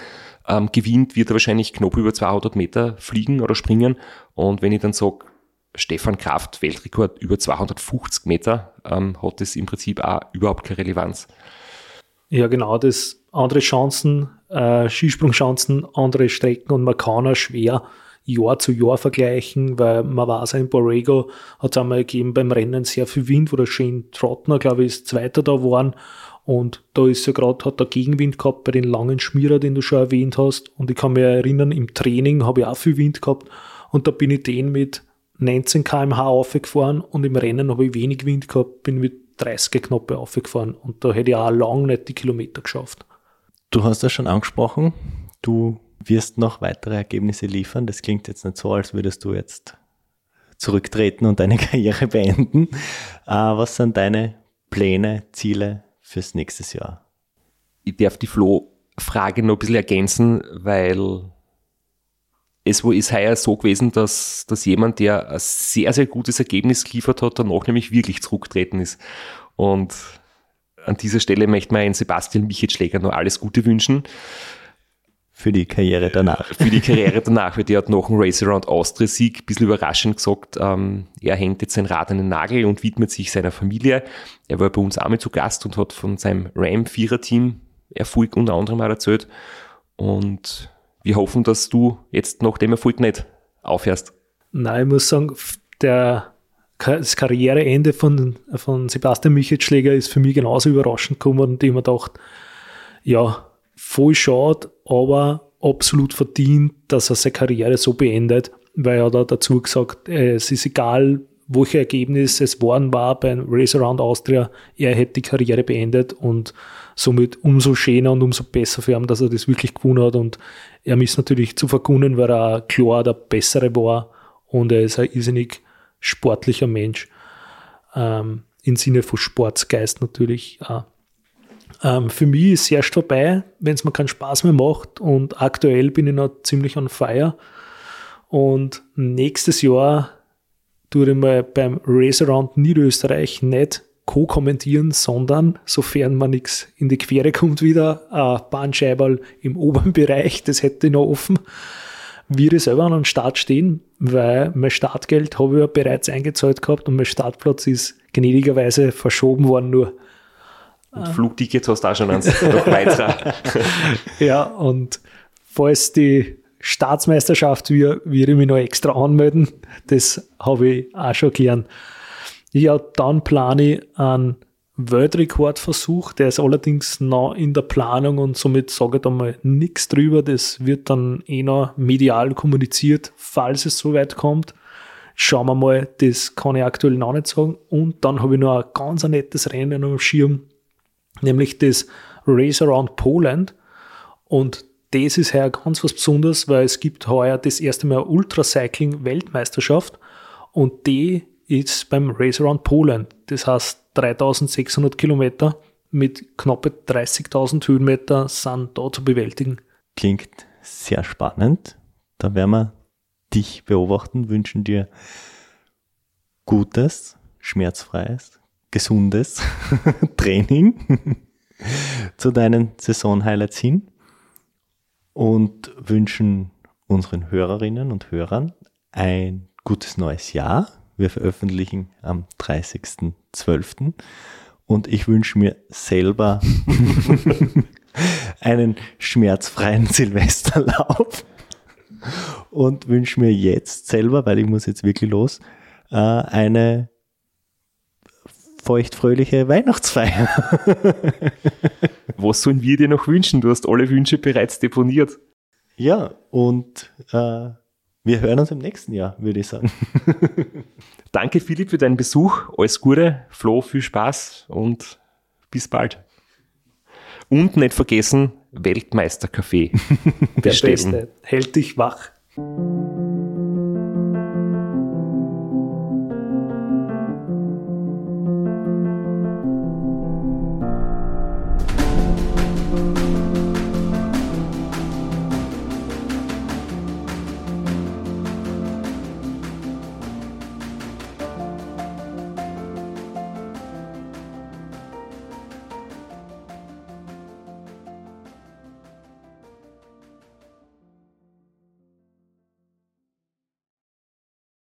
ähm, gewinnt, wird er wahrscheinlich knapp über 200 Meter fliegen oder springen. Und wenn ich dann sage, Stefan Kraft, Weltrekord über 250 Meter, ähm, hat das im Prinzip auch überhaupt keine Relevanz. Ja, genau, das andere Chancen, äh, Skisprungchancen, andere Strecken und man kann auch schwer Jahr zu Jahr vergleichen, weil man weiß, in Borrego hat es einmal gegeben beim Rennen sehr viel Wind, wo der Shane Trottner, glaube ich, ist Zweiter da waren. Und da ist ja gerade, hat der Gegenwind gehabt bei den langen Schmierer, den du schon erwähnt hast. Und ich kann mich erinnern, im Training habe ich auch viel Wind gehabt. Und da bin ich den mit 19 km/h aufgefahren und im Rennen habe ich wenig Wind gehabt, bin mit 30 knapp aufgefahren und da hätte ich auch lang nicht die Kilometer geschafft. Du hast das schon angesprochen, du wirst noch weitere Ergebnisse liefern. Das klingt jetzt nicht so, als würdest du jetzt zurücktreten und deine Karriere beenden. Äh, was sind deine Pläne, Ziele fürs nächste Jahr? Ich darf die Flo-Frage noch ein bisschen ergänzen, weil es ist heuer so gewesen, dass, dass jemand, der ein sehr, sehr gutes Ergebnis geliefert hat, danach nämlich wirklich zurückgetreten ist. Und an dieser Stelle möchte man Sebastian Michetschläger noch alles Gute wünschen. Für die Karriere danach. Für die Karriere danach, weil der hat nach dem Race Around Austria Sieg ein bisschen überraschend gesagt, ähm, er hängt jetzt sein Rad an den Nagel und widmet sich seiner Familie. Er war bei uns einmal zu Gast und hat von seinem Ram-Vierer-Team Erfolg unter anderem mal erzählt. Und wir hoffen, dass du jetzt nach dem Erfolg nicht aufhörst. Nein, ich muss sagen, der, das Karriereende von, von Sebastian Michelschläger ist für mich genauso überraschend gekommen und ich mir gedacht, ja, voll schade, aber absolut verdient, dass er seine Karriere so beendet, weil er da dazu gesagt, äh, es ist egal, welche Ergebnis es waren war beim Race Around Austria, er hätte die Karriere beendet und somit umso schöner und umso besser für ihn, dass er das wirklich gewonnen hat und er ist natürlich zu vergunnen, weil er klar der Bessere war und er ist ein irrsinnig sportlicher Mensch, ähm, im Sinne von Sportsgeist natürlich auch. Ähm, für mich ist es erst vorbei, wenn es mir keinen Spaß mehr macht und aktuell bin ich noch ziemlich on fire und nächstes Jahr tue ich mal beim Race Around Niederösterreich nicht co-kommentieren, sondern sofern man nichts in die Quere kommt wieder, ein Bahnscheiberl im oberen Bereich, das hätte ich noch offen, wir ich selber an den Start stehen, weil mein Startgeld habe ich ja bereits eingezahlt gehabt und mein Startplatz ist gnädigerweise verschoben worden nur. Und Flugtickets hast du auch schon eins noch weiter. ja, und falls die Staatsmeisterschaft wir, würde ich mich noch extra anmelden. Das habe ich auch schon gern. Ja, dann plane ich einen Weltrekordversuch, der ist allerdings noch in der Planung und somit sage ich da mal nichts drüber. Das wird dann eh noch medial kommuniziert, falls es so weit kommt. Schauen wir mal, das kann ich aktuell noch nicht sagen. Und dann habe ich noch ein ganz ein nettes Rennen am Schirm, nämlich das Race Around Poland. Und das ist heuer ganz was Besonderes, weil es gibt heuer das erste Mal Ultracycling Weltmeisterschaft und die ist beim Race Around Poland. Das heißt 3600 Kilometer mit knapp 30.000 Höhenmeter sind da zu bewältigen. Klingt sehr spannend. Da werden wir dich beobachten, wünschen dir gutes, schmerzfreies, gesundes Training zu deinen Saison-Highlights hin und wünschen unseren Hörerinnen und Hörern ein gutes neues Jahr. Wir veröffentlichen am 30.12. Und ich wünsche mir selber einen schmerzfreien Silvesterlauf und wünsche mir jetzt selber, weil ich muss jetzt wirklich los, äh, eine feuchtfröhliche Weihnachtsfeier. Was sollen wir dir noch wünschen? Du hast alle Wünsche bereits deponiert. Ja, und äh, wir hören uns im nächsten Jahr, würde ich sagen. Danke, Philipp, für deinen Besuch. Alles Gute, Flo, viel Spaß und bis bald. Und nicht vergessen, Weltmeisterkaffee bestellen. Der Beste. Hält dich wach.